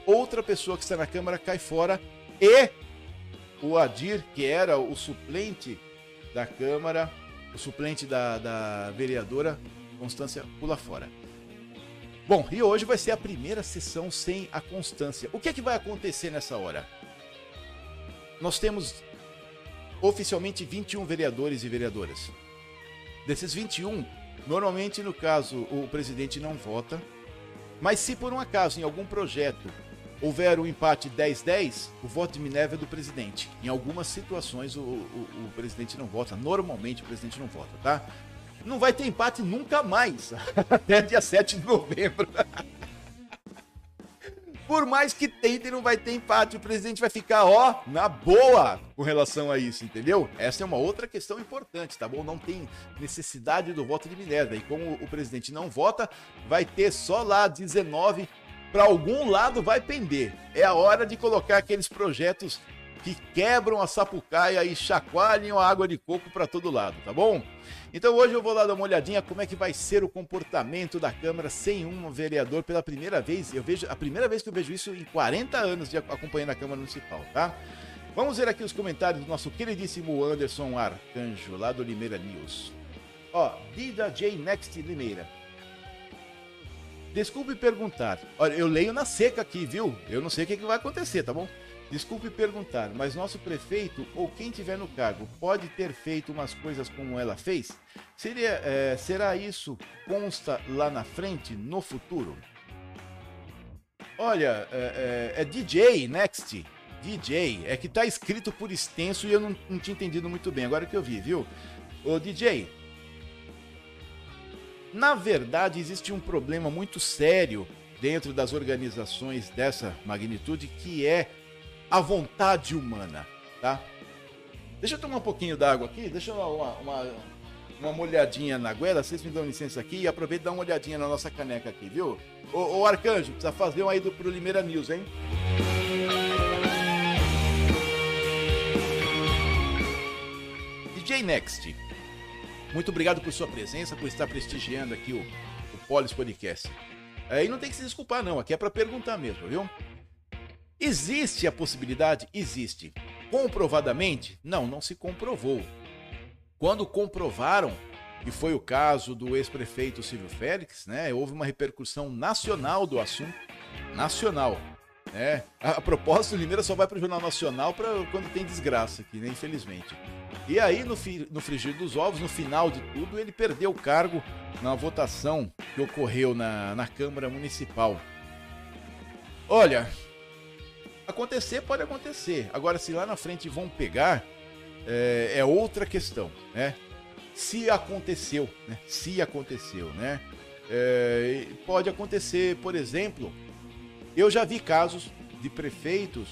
A: outra pessoa que está na Câmara cai fora e o Adir, que era o suplente da Câmara, o suplente da, da vereadora Constância, pula fora. Bom, e hoje vai ser a primeira sessão sem a Constância. O que é que vai acontecer nessa hora? Nós temos oficialmente 21 vereadores e vereadoras. Desses 21, normalmente no caso o presidente não vota, mas se por um acaso em algum projeto houver um empate 10-10, o voto de Minerva é do presidente. Em algumas situações o, o, o, presidente não vota, normalmente o presidente não vota, tá? não vai ter empate nunca mais. [laughs] Até dia 7 de novembro. [laughs] Por mais que tente, não vai ter empate. O presidente vai ficar, ó, na boa com relação a isso, entendeu? Essa é uma outra questão importante, tá bom? Não tem necessidade do voto de Minerva. E como o presidente não vota, vai ter só lá 19 para algum lado vai pender. É a hora de colocar aqueles projetos que quebram a sapucaia e chacoalham a água de coco para todo lado, tá bom? Então hoje eu vou lá dar uma olhadinha como é que vai ser o comportamento da Câmara sem um vereador pela primeira vez. Eu vejo a primeira vez que eu vejo isso em 40 anos de acompanhando a Câmara Municipal, tá? Vamos ver aqui os comentários do nosso queridíssimo Anderson Arcanjo, lá do Limeira News. Ó, Dida J Next Limeira. Desculpe perguntar. Olha, eu leio na seca aqui, viu? Eu não sei o que, que vai acontecer, tá bom? Desculpe perguntar, mas nosso prefeito ou quem tiver no cargo pode ter feito umas coisas como ela fez? Seria, é, será isso consta lá na frente, no futuro? Olha, é, é, é DJ Next. DJ, é que tá escrito por extenso e eu não, não tinha entendido muito bem, agora que eu vi, viu? Ô DJ, na verdade existe um problema muito sério dentro das organizações dessa magnitude que é a vontade humana, tá? Deixa eu tomar um pouquinho d'água aqui, deixa eu dar uma, uma, uma molhadinha na goela, vocês me dão licença aqui e aproveita e dá uma olhadinha na nossa caneca aqui, viu? Ô, ô Arcanjo, precisa fazer um aí do, pro Limeira News, hein? DJ Next, muito obrigado por sua presença, por estar prestigiando aqui o, o Polis Podcast. Aí não tem que se desculpar não, aqui é para perguntar mesmo, viu? Existe a possibilidade? Existe. Comprovadamente? Não, não se comprovou. Quando comprovaram, e foi o caso do ex-prefeito Silvio Félix, né? Houve uma repercussão nacional do assunto, nacional. Né? A, a propósito, o Limeira só vai para o Jornal Nacional para quando tem desgraça aqui, né? Infelizmente. E aí, no, fi, no frigir dos ovos, no final de tudo, ele perdeu o cargo na votação que ocorreu na, na Câmara Municipal. Olha, Acontecer pode acontecer. Agora, se lá na frente vão pegar, é, é outra questão, né? Se aconteceu, né? Se aconteceu, né? É, pode acontecer, por exemplo, eu já vi casos de prefeitos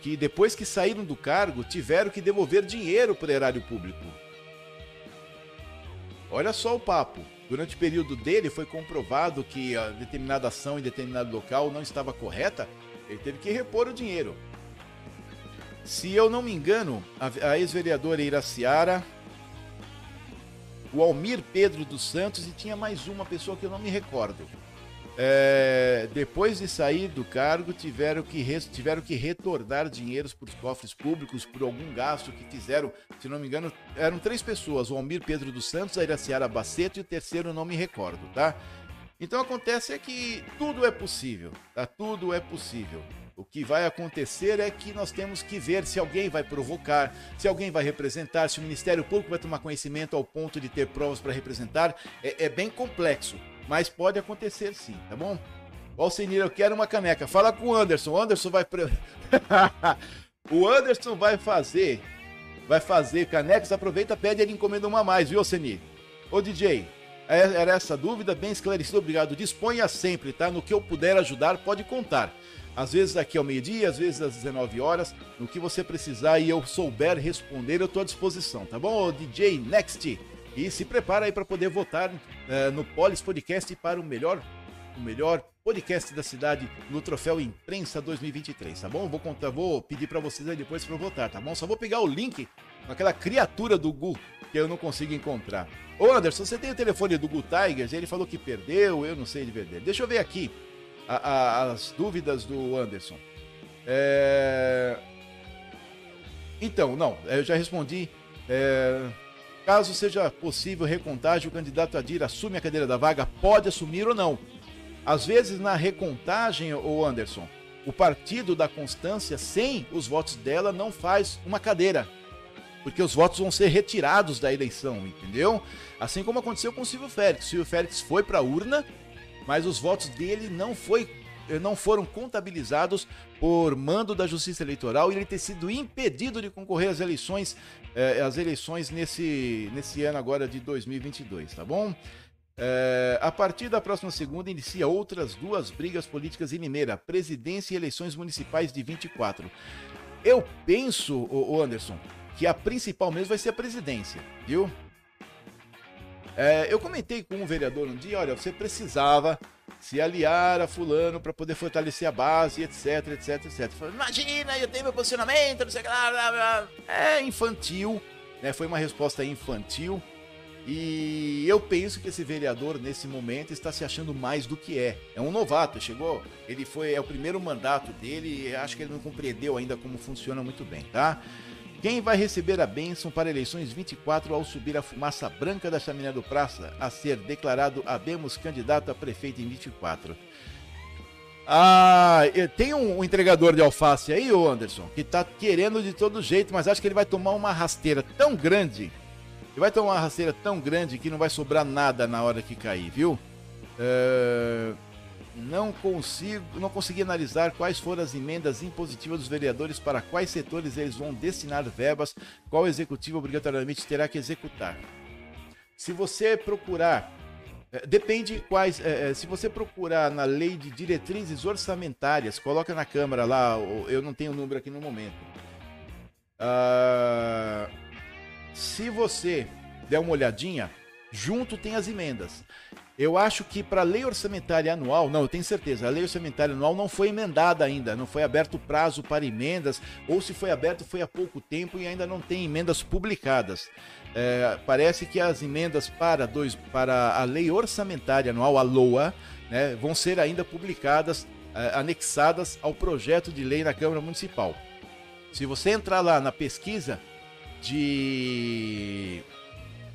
A: que depois que saíram do cargo tiveram que devolver dinheiro para o erário público. Olha só o papo. Durante o período dele foi comprovado que a determinada ação em determinado local não estava correta ele teve que repor o dinheiro. Se eu não me engano, a, ex-vereadora Iraciara, o Almir Pedro dos Santos e tinha mais uma pessoa que eu não me recordo. É, depois de sair do cargo, tiveram que, tiveram que retornar dinheiros para os cofres públicos por algum gasto que fizeram. Se não me engano, eram três pessoas: o Almir Pedro dos Santos, a Iraciara Baceto e o terceiro não me recordo, tá? Então acontece é que tudo é possível, tá? Tudo é possível. O que vai acontecer é que nós temos que ver se alguém vai provocar, se alguém vai representar, se o Ministério Público vai tomar conhecimento ao ponto de ter provas para representar. É, é, bem complexo, mas pode acontecer sim, tá bom? Alcenir, eu quero uma caneca. Fala com o Anderson. O Anderson vai. [laughs] o Anderson vai fazer. Vai fazer canecas. Aproveita, pede ele encomenda uma mais, viu, Alcenir? Ô DJ, era essa dúvida bem esclarecida. Obrigado. Disponha sempre, tá? No que eu puder ajudar, pode contar. Às vezes aqui ao meio-dia, às vezes às 19 horas. No que você precisar e eu souber responder, eu estou à disposição, tá bom? DJ Next. E se prepara aí para poder votar uh, no Polis Podcast para o melhor, o melhor podcast da cidade no Troféu Imprensa 2023, tá bom? Vou contar, vou pedir para vocês aí depois para votar, tá bom? Só vou pegar o link com aquela criatura do Gu que eu não consigo encontrar. Ô Anderson, você tem o telefone do Gu Tigers? Ele falou que perdeu, eu não sei de verdade. Deixa eu ver aqui a, a, as dúvidas do Anderson. É... Então, não, eu já respondi. É... Caso seja possível recontagem, o candidato Adir assume a cadeira da vaga, pode assumir ou não. Às vezes, na recontagem, o Anderson, o partido da Constância, sem os votos dela, não faz uma cadeira porque os votos vão ser retirados da eleição, entendeu? Assim como aconteceu com o Silvio Félix. O Silvio Félix foi para a urna, mas os votos dele não, foi, eh, não foram contabilizados por mando da Justiça Eleitoral e ele ter sido impedido de concorrer às eleições, eh, às eleições nesse, nesse ano agora de 2022, tá bom? É, a partir da próxima segunda inicia outras duas brigas políticas em Limeira, presidência e eleições municipais de 24. Eu penso, o Anderson, que a principal mesmo vai ser a presidência, viu? É, eu comentei com um vereador um dia, olha, você precisava se aliar a fulano para poder fortalecer a base, etc, etc, etc. Falei, Imagina, eu tenho meu posicionamento, não sei o que lá, blá, blá. É infantil, né? Foi uma resposta infantil. E eu penso que esse vereador, nesse momento, está se achando mais do que é. É um novato, chegou, ele foi, é o primeiro mandato dele, acho que ele não compreendeu ainda como funciona muito bem, tá? Quem vai receber a bênção para eleições 24 ao subir a fumaça branca da chaminé do Praça a ser declarado Abemos candidato a prefeito em 24? Ah, tem um, um, entregador de alface aí, ô Anderson, que tá querendo de todo jeito, mas acho que ele vai tomar uma rasteira tão grande. Ele vai tomar uma rasteira tão grande que não vai sobrar nada na hora que cair, viu? É não consigo, não consegui analisar quais foram as emendas impositivas dos vereadores para quais setores eles vão destinar verbas, qual executivo obrigatoriamente terá que executar. Se você procurar, eh, depende quais, é, se você procurar na lei de diretrizes orçamentárias, coloca na câmara lá, eu não tenho o número aqui no momento. Uh, se você der uma olhadinha, junto tem as emendas. Eu acho que para a lei orçamentária anual, não, eu tenho certeza, a lei orçamentária anual não foi emendada ainda, não foi aberto prazo para emendas, ou se foi aberto foi há pouco tempo e ainda não tem emendas publicadas. É, parece que as emendas para, dois, para a lei orçamentária anual, a LOA, né, vão ser ainda publicadas, é, anexadas ao projeto de lei na Câmara Municipal. Se você entrar lá na pesquisa de,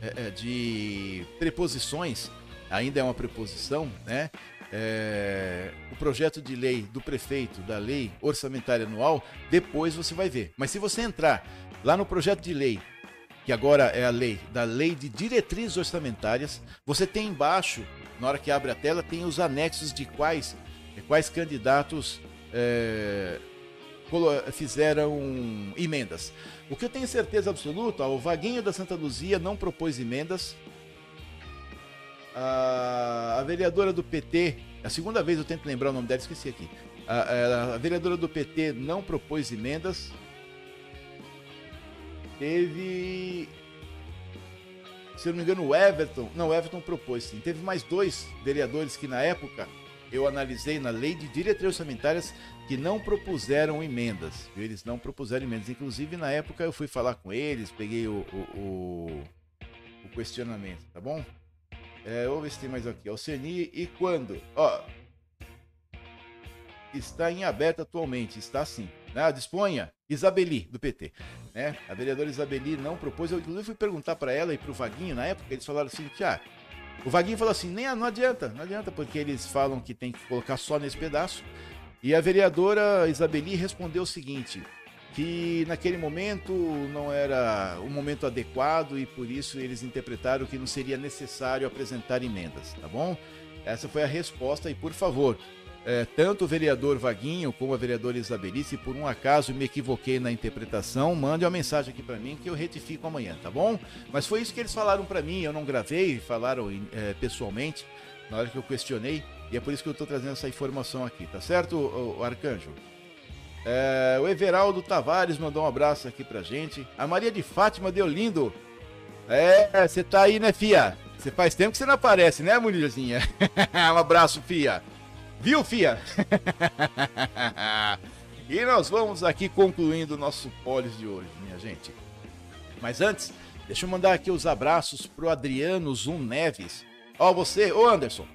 A: é, é de preposições, ainda é uma preposição, né? É, o projeto de lei do prefeito, da lei orçamentária anual, depois você vai ver. Mas se você entrar lá no projeto de lei, que agora é a lei da lei de diretrizes orçamentárias, você tem embaixo, na hora que abre a tela, tem os anexos de quais, quais candidatos é, fizeram emendas. O que eu tenho certeza absoluta, o Vaguinho da Santa Luzia não propôs emendas, a, a vereadora do PT, a segunda vez eu tento lembrar o nome dela, esqueci aqui. A, a, a vereadora do PT não propôs emendas. Teve se eu não me engano, o Everton. Não, o Everton propôs sim. Teve mais dois vereadores que na época eu analisei na lei de diretrizes orçamentárias que não propuseram emendas. Eles não propuseram emendas. Inclusive, na época eu fui falar com eles, peguei o, o, o, o questionamento, tá bom? É, vamos ver se tem mais aqui. Alceni e quando? Ó, está em aberto atualmente, está sim. Né? Disponha, Isabeli, do PT. Né? A vereadora Isabeli não propôs, eu inclusive fui perguntar para ela e para o Vaguinho, na época, eles falaram assim, ah, o Vaguinho falou assim, nem não adianta, não adianta, porque eles falam que tem que colocar só nesse pedaço. E a vereadora Isabeli respondeu o seguinte: que naquele momento não era o momento adequado e por isso eles interpretaram que não seria necessário apresentar emendas, tá bom? Essa foi a resposta e por favor, é, tanto o vereador Vaguinho como a vereadora Isabeli, se por um acaso me equivoquei na interpretação, mande uma mensagem aqui para mim que eu retifico amanhã, tá bom? Mas foi isso que eles falaram para mim, eu não gravei, falaram é, pessoalmente na hora que eu questionei e é por isso que eu estou trazendo essa informação aqui, tá certo, Arcanjo? É, o Everaldo Tavares mandou um abraço aqui pra gente. A Maria de Fátima deu lindo. É, você tá aí, né, fia? Você faz tempo que você não aparece, né, mulherzinha? [laughs] um abraço, fia. Viu, fia? [laughs] e nós vamos aqui concluindo o nosso Polis de hoje, minha gente. Mas antes, deixa eu mandar aqui os abraços pro Adriano Zum Neves. Ó, você, ô Anderson,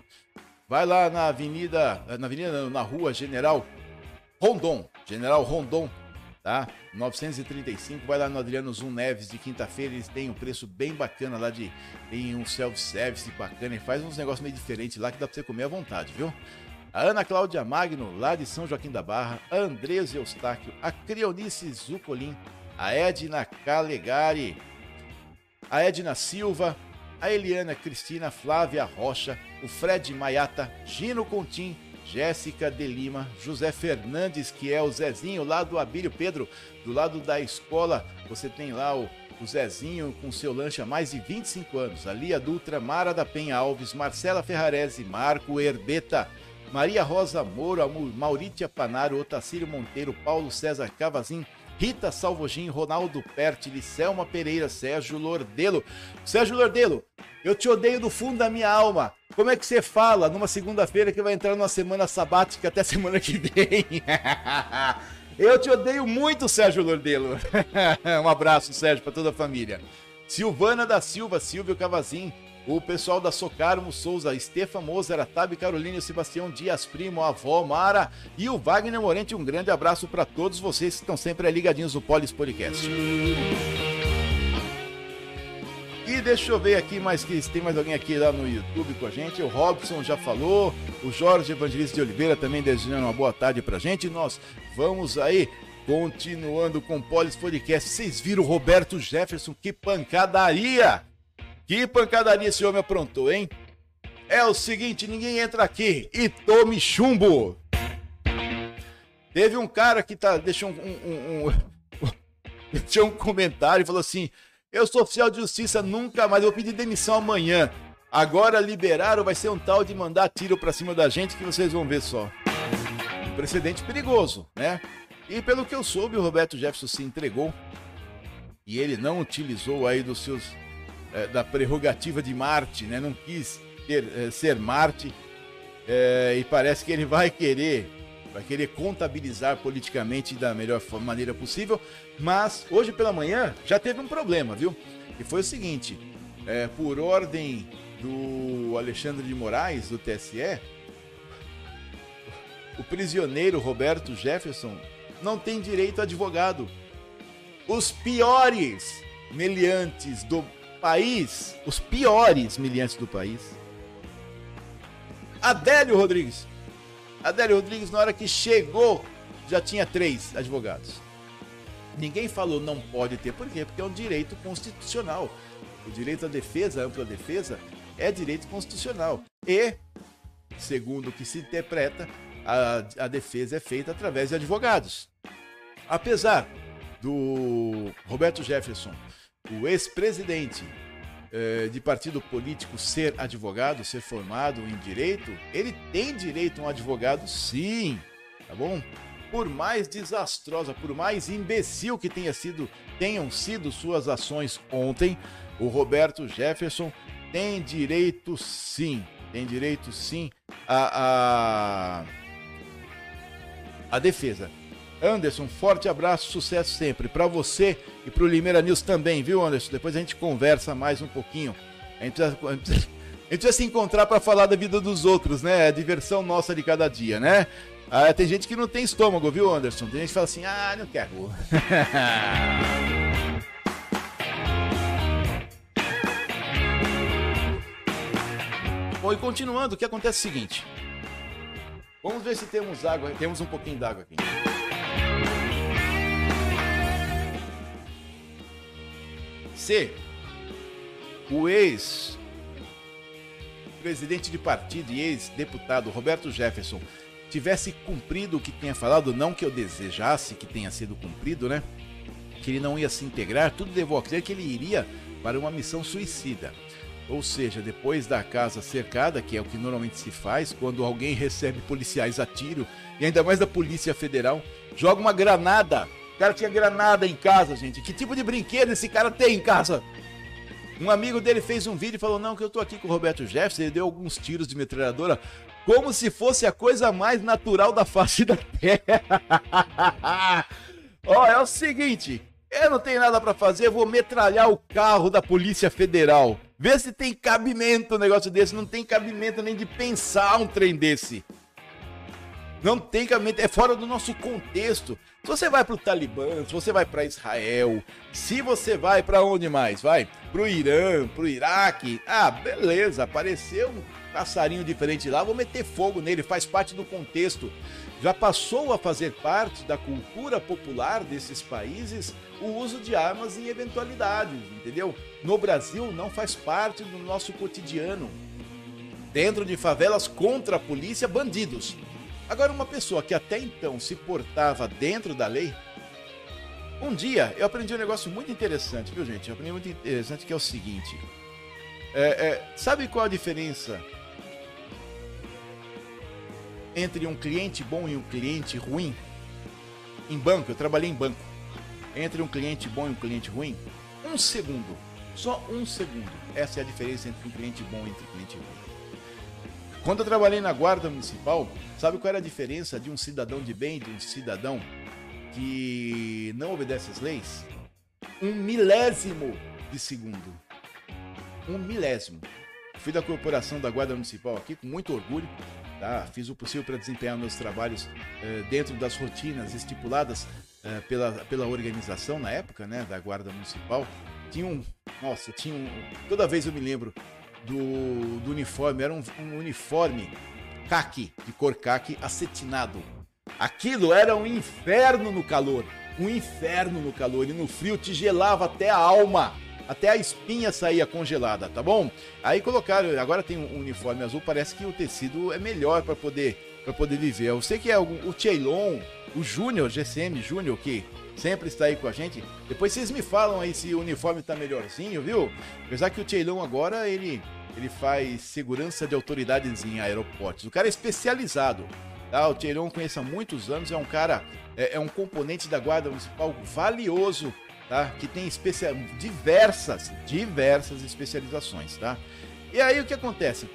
A: vai lá na avenida, na avenida, não, na rua General Rondon, General Rondon, tá? 935, vai lá no Adriano Zum Neves de quinta-feira, eles têm um preço bem bacana lá de tem um self-service bacana e faz uns negócios meio diferentes lá que dá pra você comer à vontade, viu? A Ana Cláudia Magno, lá de São Joaquim da Barra, a Andresa Eustáquio, a Creonice Zucolim, a Edna Calegari, a Edna Silva, a Eliana Cristina Flávia Rocha, o Fred Maiata, Gino Contim, Jéssica de Lima, José Fernandes, que é o Zezinho lá do Abílio Pedro, do lado da escola. Você tem lá o, o Zezinho com seu lanche há mais de 25 anos. A Lia Dutra, Mara da Penha Alves, Marcela Ferrarese, Marco Herbeta, Maria Rosa Moura, Maurítia Panaro, Otacílio Monteiro, Paulo César Cavazin, Rita Salvogin, Ronaldo Pertili, Selma Pereira, Sérgio Lordelo. Sérgio Lordelo, eu te odeio do fundo da minha alma. Como é que você fala numa segunda-feira que vai entrar numa semana sabática até [laughs] semana que vem? [laughs] eu te odeio muito, Sérgio Lordelo. [laughs] um abraço, Sérgio, para toda a família. Silvana da Silva, Silvio Cavazin, o pessoal da Socarmo Souza, Stefan Moser, Tabi Carolina, Sebastião Dias Primo, a avó Mara e o Wagner Morente. Um grande abraço para todos vocês que estão sempre ligadinhos no Polis Podcast. E deixa eu ver aqui mais que tem mais alguém aqui lá no YouTube com a gente. O Robson já falou, o Jorge Evangelista de Oliveira também desejando uma boa tarde pra gente. Nós vamos aí continuando com o Polis Podcast. Vocês viram o Roberto Jefferson? Que pancadaria! Que pancadaria esse homem aprontou, hein? É o seguinte, ninguém entra aqui e tome chumbo. Teve um cara que tá, deixou um, um, um, [laughs] deixou um comentário e falou assim: Eu sou oficial de justiça, nunca mais, eu vou pedir demissão amanhã. Agora liberaram, vai ser um tal de mandar tiro pra cima da gente que vocês vão ver só. Um precedente perigoso, né? E pelo que eu soube, o Roberto Jefferson se entregou e ele não utilizou aí dos seus é, da prerrogativa de Marte, né? Não quis ter, é, ser Marte é, e parece que ele vai querer, vai querer contabilizar politicamente da melhor maneira possível. Mas hoje pela manhã já teve um problema, viu? E foi o seguinte: é, por ordem do Alexandre de Moraes, do TSE, o prisioneiro Roberto Jefferson não tem direito a advogado. Os piores meliantes do país, os piores miliantes do país. Adélio Rodrigues. Adélio Rodrigues, na hora que chegou, já tinha três advogados. Ninguém falou não pode ter, por quê? Porque é um direito constitucional. O direito à defesa, ampla defesa, é direito constitucional. E, segundo o que se interpreta, a, a defesa é feita através de advogados. Apesar do Roberto Jefferson o ex-presidente eh, de partido político ser advogado, ser formado em direito, ele tem direito a um advogado, sim, tá bom? Por mais desastrosa, por mais imbecil que tenha sido, tenham sido suas ações ontem, o Roberto Jefferson tem direito, sim, tem direito, sim, a, a, a defesa. Anderson, forte abraço, sucesso sempre para você e para o Limeira News também, viu, Anderson? Depois a gente conversa mais um pouquinho. A gente precisa, a gente precisa, A se encontrar para falar da vida dos outros, né? A diversão nossa de cada dia, né? Ah, tem gente que não tem estômago, viu, Anderson? Tem gente que fala assim, ah, não quero. [laughs] Bom, e continuando, o que acontece é o seguinte. Vamos ver se temos água. Temos um pouquinho d'água aqui. Se o ex presidente de partido e ex-deputado Roberto Jefferson tivesse cumprido o que tinha falado, não que eu desejasse que tenha sido cumprido, né? Que ele não ia se integrar, tudo levou a crer que ele iria para uma missão suicida. Ou seja, depois da casa cercada, que é o que normalmente se faz quando alguém recebe policiais a tiro, e ainda mais da Polícia Federal, joga uma granada. O cara tinha granada em casa, gente. Que tipo de brinquedo esse cara tem em casa? Um amigo dele fez um vídeo e falou: Não, que eu tô aqui com o Roberto Jefferson. Ele deu alguns tiros de metralhadora, como se fosse a coisa mais natural da face da terra. [laughs] Ó, oh, é o seguinte: eu não tenho nada para fazer, vou metralhar o carro da Polícia Federal. Vê se tem cabimento um negócio desse. Não tem cabimento nem de pensar um trem desse. Não tem cabimento, é fora do nosso contexto. Se você vai para o Talibã, se você vai para Israel, se você vai para onde mais? Vai para o Irã, para o Iraque. Ah, beleza, apareceu um passarinho diferente lá, vou meter fogo nele, faz parte do contexto. Já passou a fazer parte da cultura popular desses países o uso de armas em eventualidades, entendeu? No Brasil não faz parte do nosso cotidiano. Dentro de favelas contra a polícia, bandidos. Agora, uma pessoa que até então se portava dentro da lei. Um dia eu aprendi um negócio muito interessante, viu, gente? Eu aprendi muito interessante que é o seguinte: é, é, sabe qual a diferença entre um cliente bom e um cliente ruim? Em banco, eu trabalhei em banco. Entre um cliente bom e um cliente ruim? Um segundo. Só um segundo. Essa é a diferença entre um cliente bom e um cliente ruim. Quando eu trabalhei na Guarda Municipal, sabe qual era a diferença de um cidadão de bem de um cidadão que não obedece às leis? Um milésimo de segundo. Um milésimo. Fui da corporação da Guarda Municipal aqui com muito orgulho. Tá? Fiz o possível para desempenhar meus trabalhos eh, dentro das rotinas estipuladas eh, pela, pela organização na época, né, da Guarda Municipal. Tinha um. Nossa, tinha um. Toda vez eu me lembro do, do uniforme, era um, um uniforme caqui, de cor caqui, acetinado. Aquilo era um inferno no calor, um inferno no calor, e no frio te gelava até a alma, até a espinha saía congelada, tá bom? Aí colocaram, agora tem um uniforme azul, parece que o tecido é melhor para poder para poder viver. Eu sei que é o, o Cheilon, o Júnior, GCM Júnior, que sempre está aí com a gente. Depois vocês me falam aí se o uniforme está melhorzinho, viu? Apesar que o Cheilon agora, ele, ele faz segurança de autoridades em aeroportos. O cara é especializado. Tá? O Cheilon conhece há muitos anos, é um cara, é, é um componente da Guarda Municipal valioso, tá? Que tem especial, diversas, diversas especializações, tá? E aí o que acontece?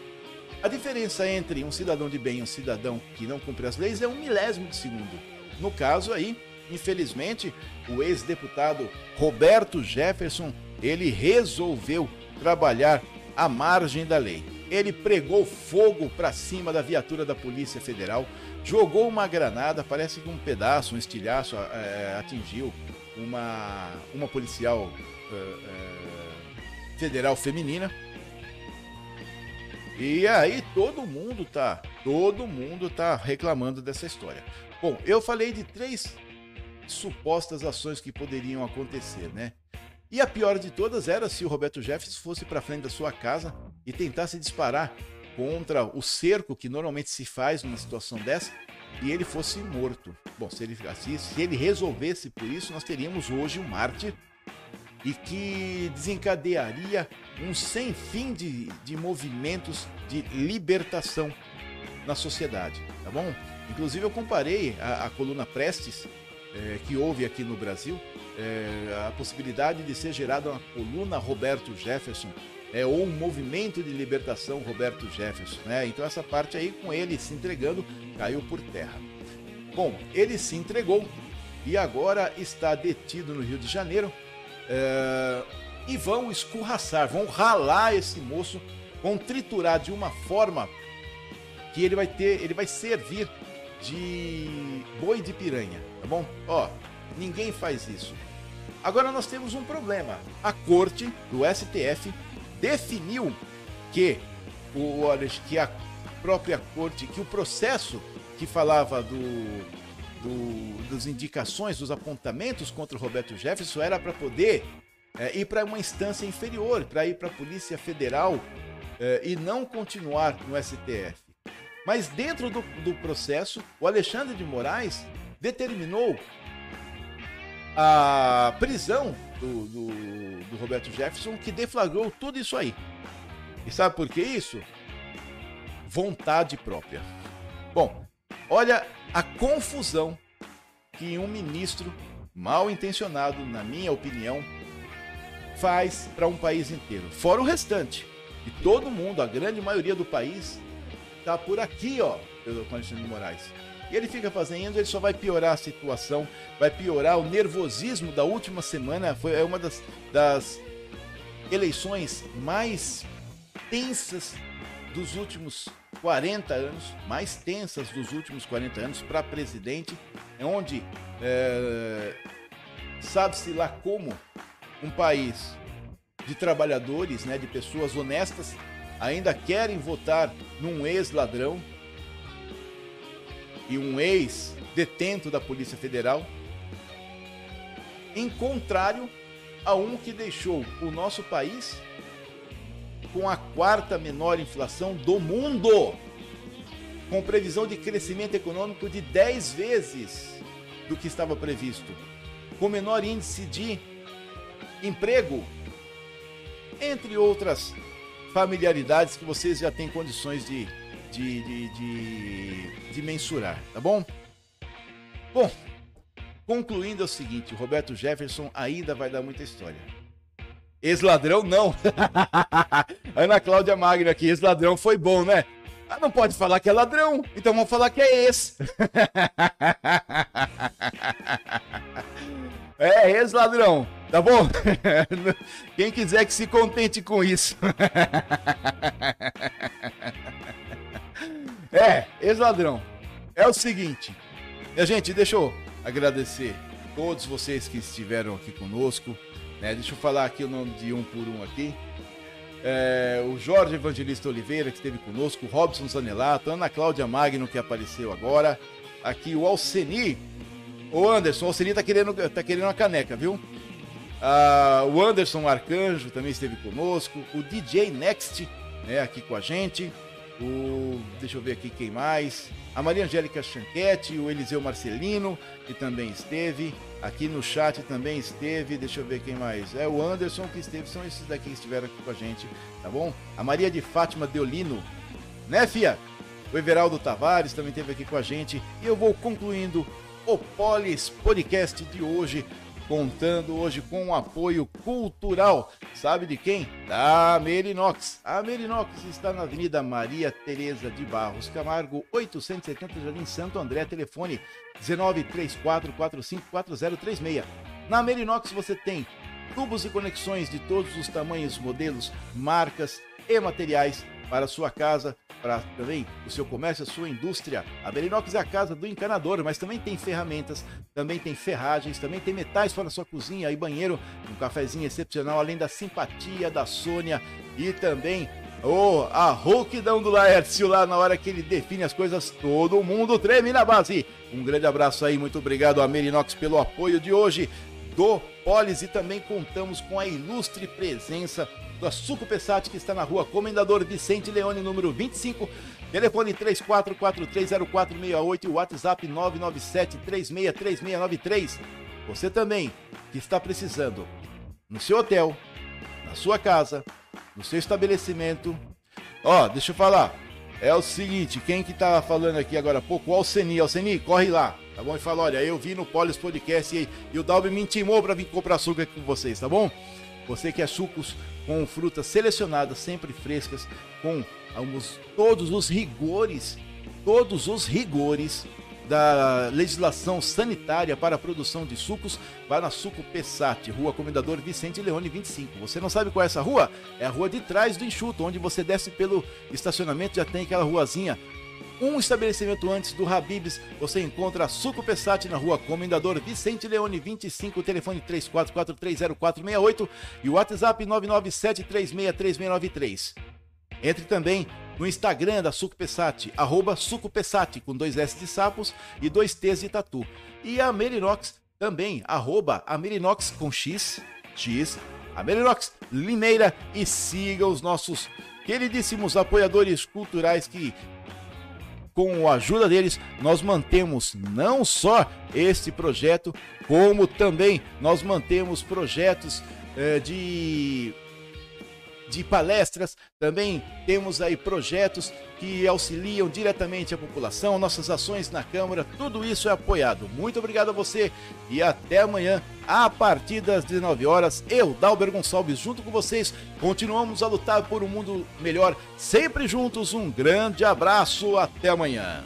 A: A diferença entre um cidadão de bem e um cidadão que não cumpre as leis é um milésimo de segundo. No caso aí, Infelizmente, o ex-deputado Roberto Jefferson, ele resolveu trabalhar à margem da lei. Ele pregou fogo para cima da viatura da Polícia Federal, jogou uma granada, parece que um pedaço, um estilhaço é, atingiu uma, uma policial é, é, federal feminina. E aí todo mundo tá, todo mundo tá reclamando dessa história. Bom, eu falei de três supostas ações que poderiam acontecer, né? E a pior de todas era se o Roberto Jefferson fosse para frente da sua casa e tentasse disparar contra o cerco que normalmente se faz numa situação dessa e ele fosse morto. Bom, se ele, se ele resolvesse por isso, nós teríamos hoje um mártir e que desencadearia um sem fim de, de movimentos de libertação na sociedade, tá bom? Inclusive eu comparei a, a coluna Prestes é, que houve aqui no Brasil, é, a possibilidade de ser gerada uma coluna Roberto Jefferson, é, ou um movimento de libertação Roberto Jefferson. Né? Então essa parte aí, com ele se entregando, caiu por terra. Bom, ele se entregou e agora está detido no Rio de Janeiro é, e vão escorraçar, vão ralar esse moço vão triturar de uma forma que ele vai ter, ele vai servir de boi de piranha, tá bom? Ó, ninguém faz isso. Agora nós temos um problema. A corte do STF definiu que o que a própria corte, que o processo que falava do, do das indicações, dos apontamentos contra o Roberto Jefferson era para poder é, ir para uma instância inferior, para ir para a Polícia Federal é, e não continuar no STF. Mas dentro do, do processo, o Alexandre de Moraes determinou a prisão do, do, do, Roberto Jefferson, que deflagrou tudo isso aí. E sabe por que isso? Vontade própria. Bom, olha a confusão que um ministro mal intencionado, na minha opinião, faz para um país inteiro. Fora o restante. E todo mundo, a grande maioria do país, tá por aqui, ó, pelo Alexandre de Moraes. E ele fica fazendo, ele só vai piorar a situação, vai piorar o nervosismo da última semana. Foi é uma das, das eleições mais tensas dos últimos 40 anos, mais tensas dos últimos 40 anos para presidente, é onde é, sabe-se lá como um país de trabalhadores, né, de pessoas honestas, ainda querem votar num ex-ladrão, e um ex-detento da Polícia Federal, em contrário a um que deixou o nosso país com a quarta menor inflação do mundo, com previsão de crescimento econômico de 10 vezes do que estava previsto, com menor índice de emprego, entre outras familiaridades que vocês já têm condições de de, de, de, de mensurar, tá bom? Bom, concluindo é o seguinte: o Roberto Jefferson ainda vai dar muita história. Ex-ladrão, não. [laughs] Ana Cláudia Magno aqui, ex-ladrão foi bom, né? Ah, não pode falar que é ladrão, então vamos falar que é ex. [laughs] é, ex-ladrão, tá bom? [laughs] Quem quiser que se contente com isso. É, ex-ladrão. É o seguinte, minha gente, deixa eu agradecer todos vocês que estiveram aqui conosco. Né? Deixa eu falar aqui o nome de um por um aqui. É, o Jorge Evangelista Oliveira, que esteve conosco, o Robson Zanelato, Ana Cláudia Magno, que apareceu agora. Aqui o Alceni. O Anderson, o Alceni tá querendo, tá querendo uma caneca, viu? Ah, o Anderson Arcanjo também esteve conosco. O DJ Next, né, aqui com a gente o. Deixa eu ver aqui quem mais. A Maria Angélica Chanquete, o Eliseu Marcelino, que também esteve. Aqui no chat também esteve. Deixa eu ver quem mais. É o Anderson que esteve. São esses daqui que estiveram aqui com a gente, tá bom? A Maria de Fátima Deolino. Né, Fia? O Everaldo Tavares também esteve aqui com a gente. E eu vou concluindo o Polis Podcast de hoje contando hoje com um apoio cultural. Sabe de quem? Da Merinox. A Merinox está na Avenida Maria Tereza de Barros Camargo, 870 Jardim Santo André, telefone 1934454036. Na Merinox você tem tubos e conexões de todos os tamanhos, modelos, marcas e materiais para sua casa, para também o seu comércio, a sua indústria. A Berinox é a casa do encanador, mas também tem ferramentas, também tem ferragens, também tem metais para sua cozinha e banheiro, um cafezinho excepcional, além da simpatia da Sônia e também oh, a rouquidão do Laércio lá na hora que ele define as coisas, todo mundo treme na base. Um grande abraço aí, muito obrigado a Merinox pelo apoio de hoje do Polis e também contamos com a ilustre presença da Suco Pessat, que está na rua Comendador Vicente Leone, número 25. Telefone 34430468 e WhatsApp 997363693. Você também que está precisando no seu hotel, na sua casa, no seu estabelecimento. Ó, deixa eu falar. É o seguinte, quem que tá falando aqui agora há pouco? O Alceni. Alceni, corre lá, tá bom? E fala, olha, eu vi no Polis Podcast e, e o Dalby me intimou para vir comprar açúcar aqui com vocês, tá bom? Você quer sucos com frutas selecionadas, sempre frescas, com alguns, todos os rigores, todos os rigores da legislação sanitária para a produção de sucos, vá na Suco Pessati, Rua Comendador Vicente Leone 25. Você não sabe qual é essa rua? É a rua de trás do enxuto, onde você desce pelo estacionamento, já tem aquela ruazinha um estabelecimento antes do Habibs, você encontra a Suco Pessati na rua Comendador Vicente Leone 25, telefone 34430468 e o WhatsApp 997363693. Entre também no Instagram da Suco Pessati, arroba Suco Pessati, com dois S de sapos e dois T's de tatu. E a Merinox também, arroba a Merinox com X, X, a Merinox Limeira e siga os nossos queridíssimos apoiadores culturais que com a ajuda deles, nós mantemos não só este projeto, como também nós mantemos projetos eh, de de palestras, também temos aí projetos que auxiliam diretamente a população, nossas ações na Câmara, tudo isso é apoiado. Muito obrigado a você e até amanhã, a partir das 19 horas, eu, Dalber Gonçalves, junto com vocês, continuamos a lutar por um mundo melhor, sempre juntos. Um grande abraço, até amanhã.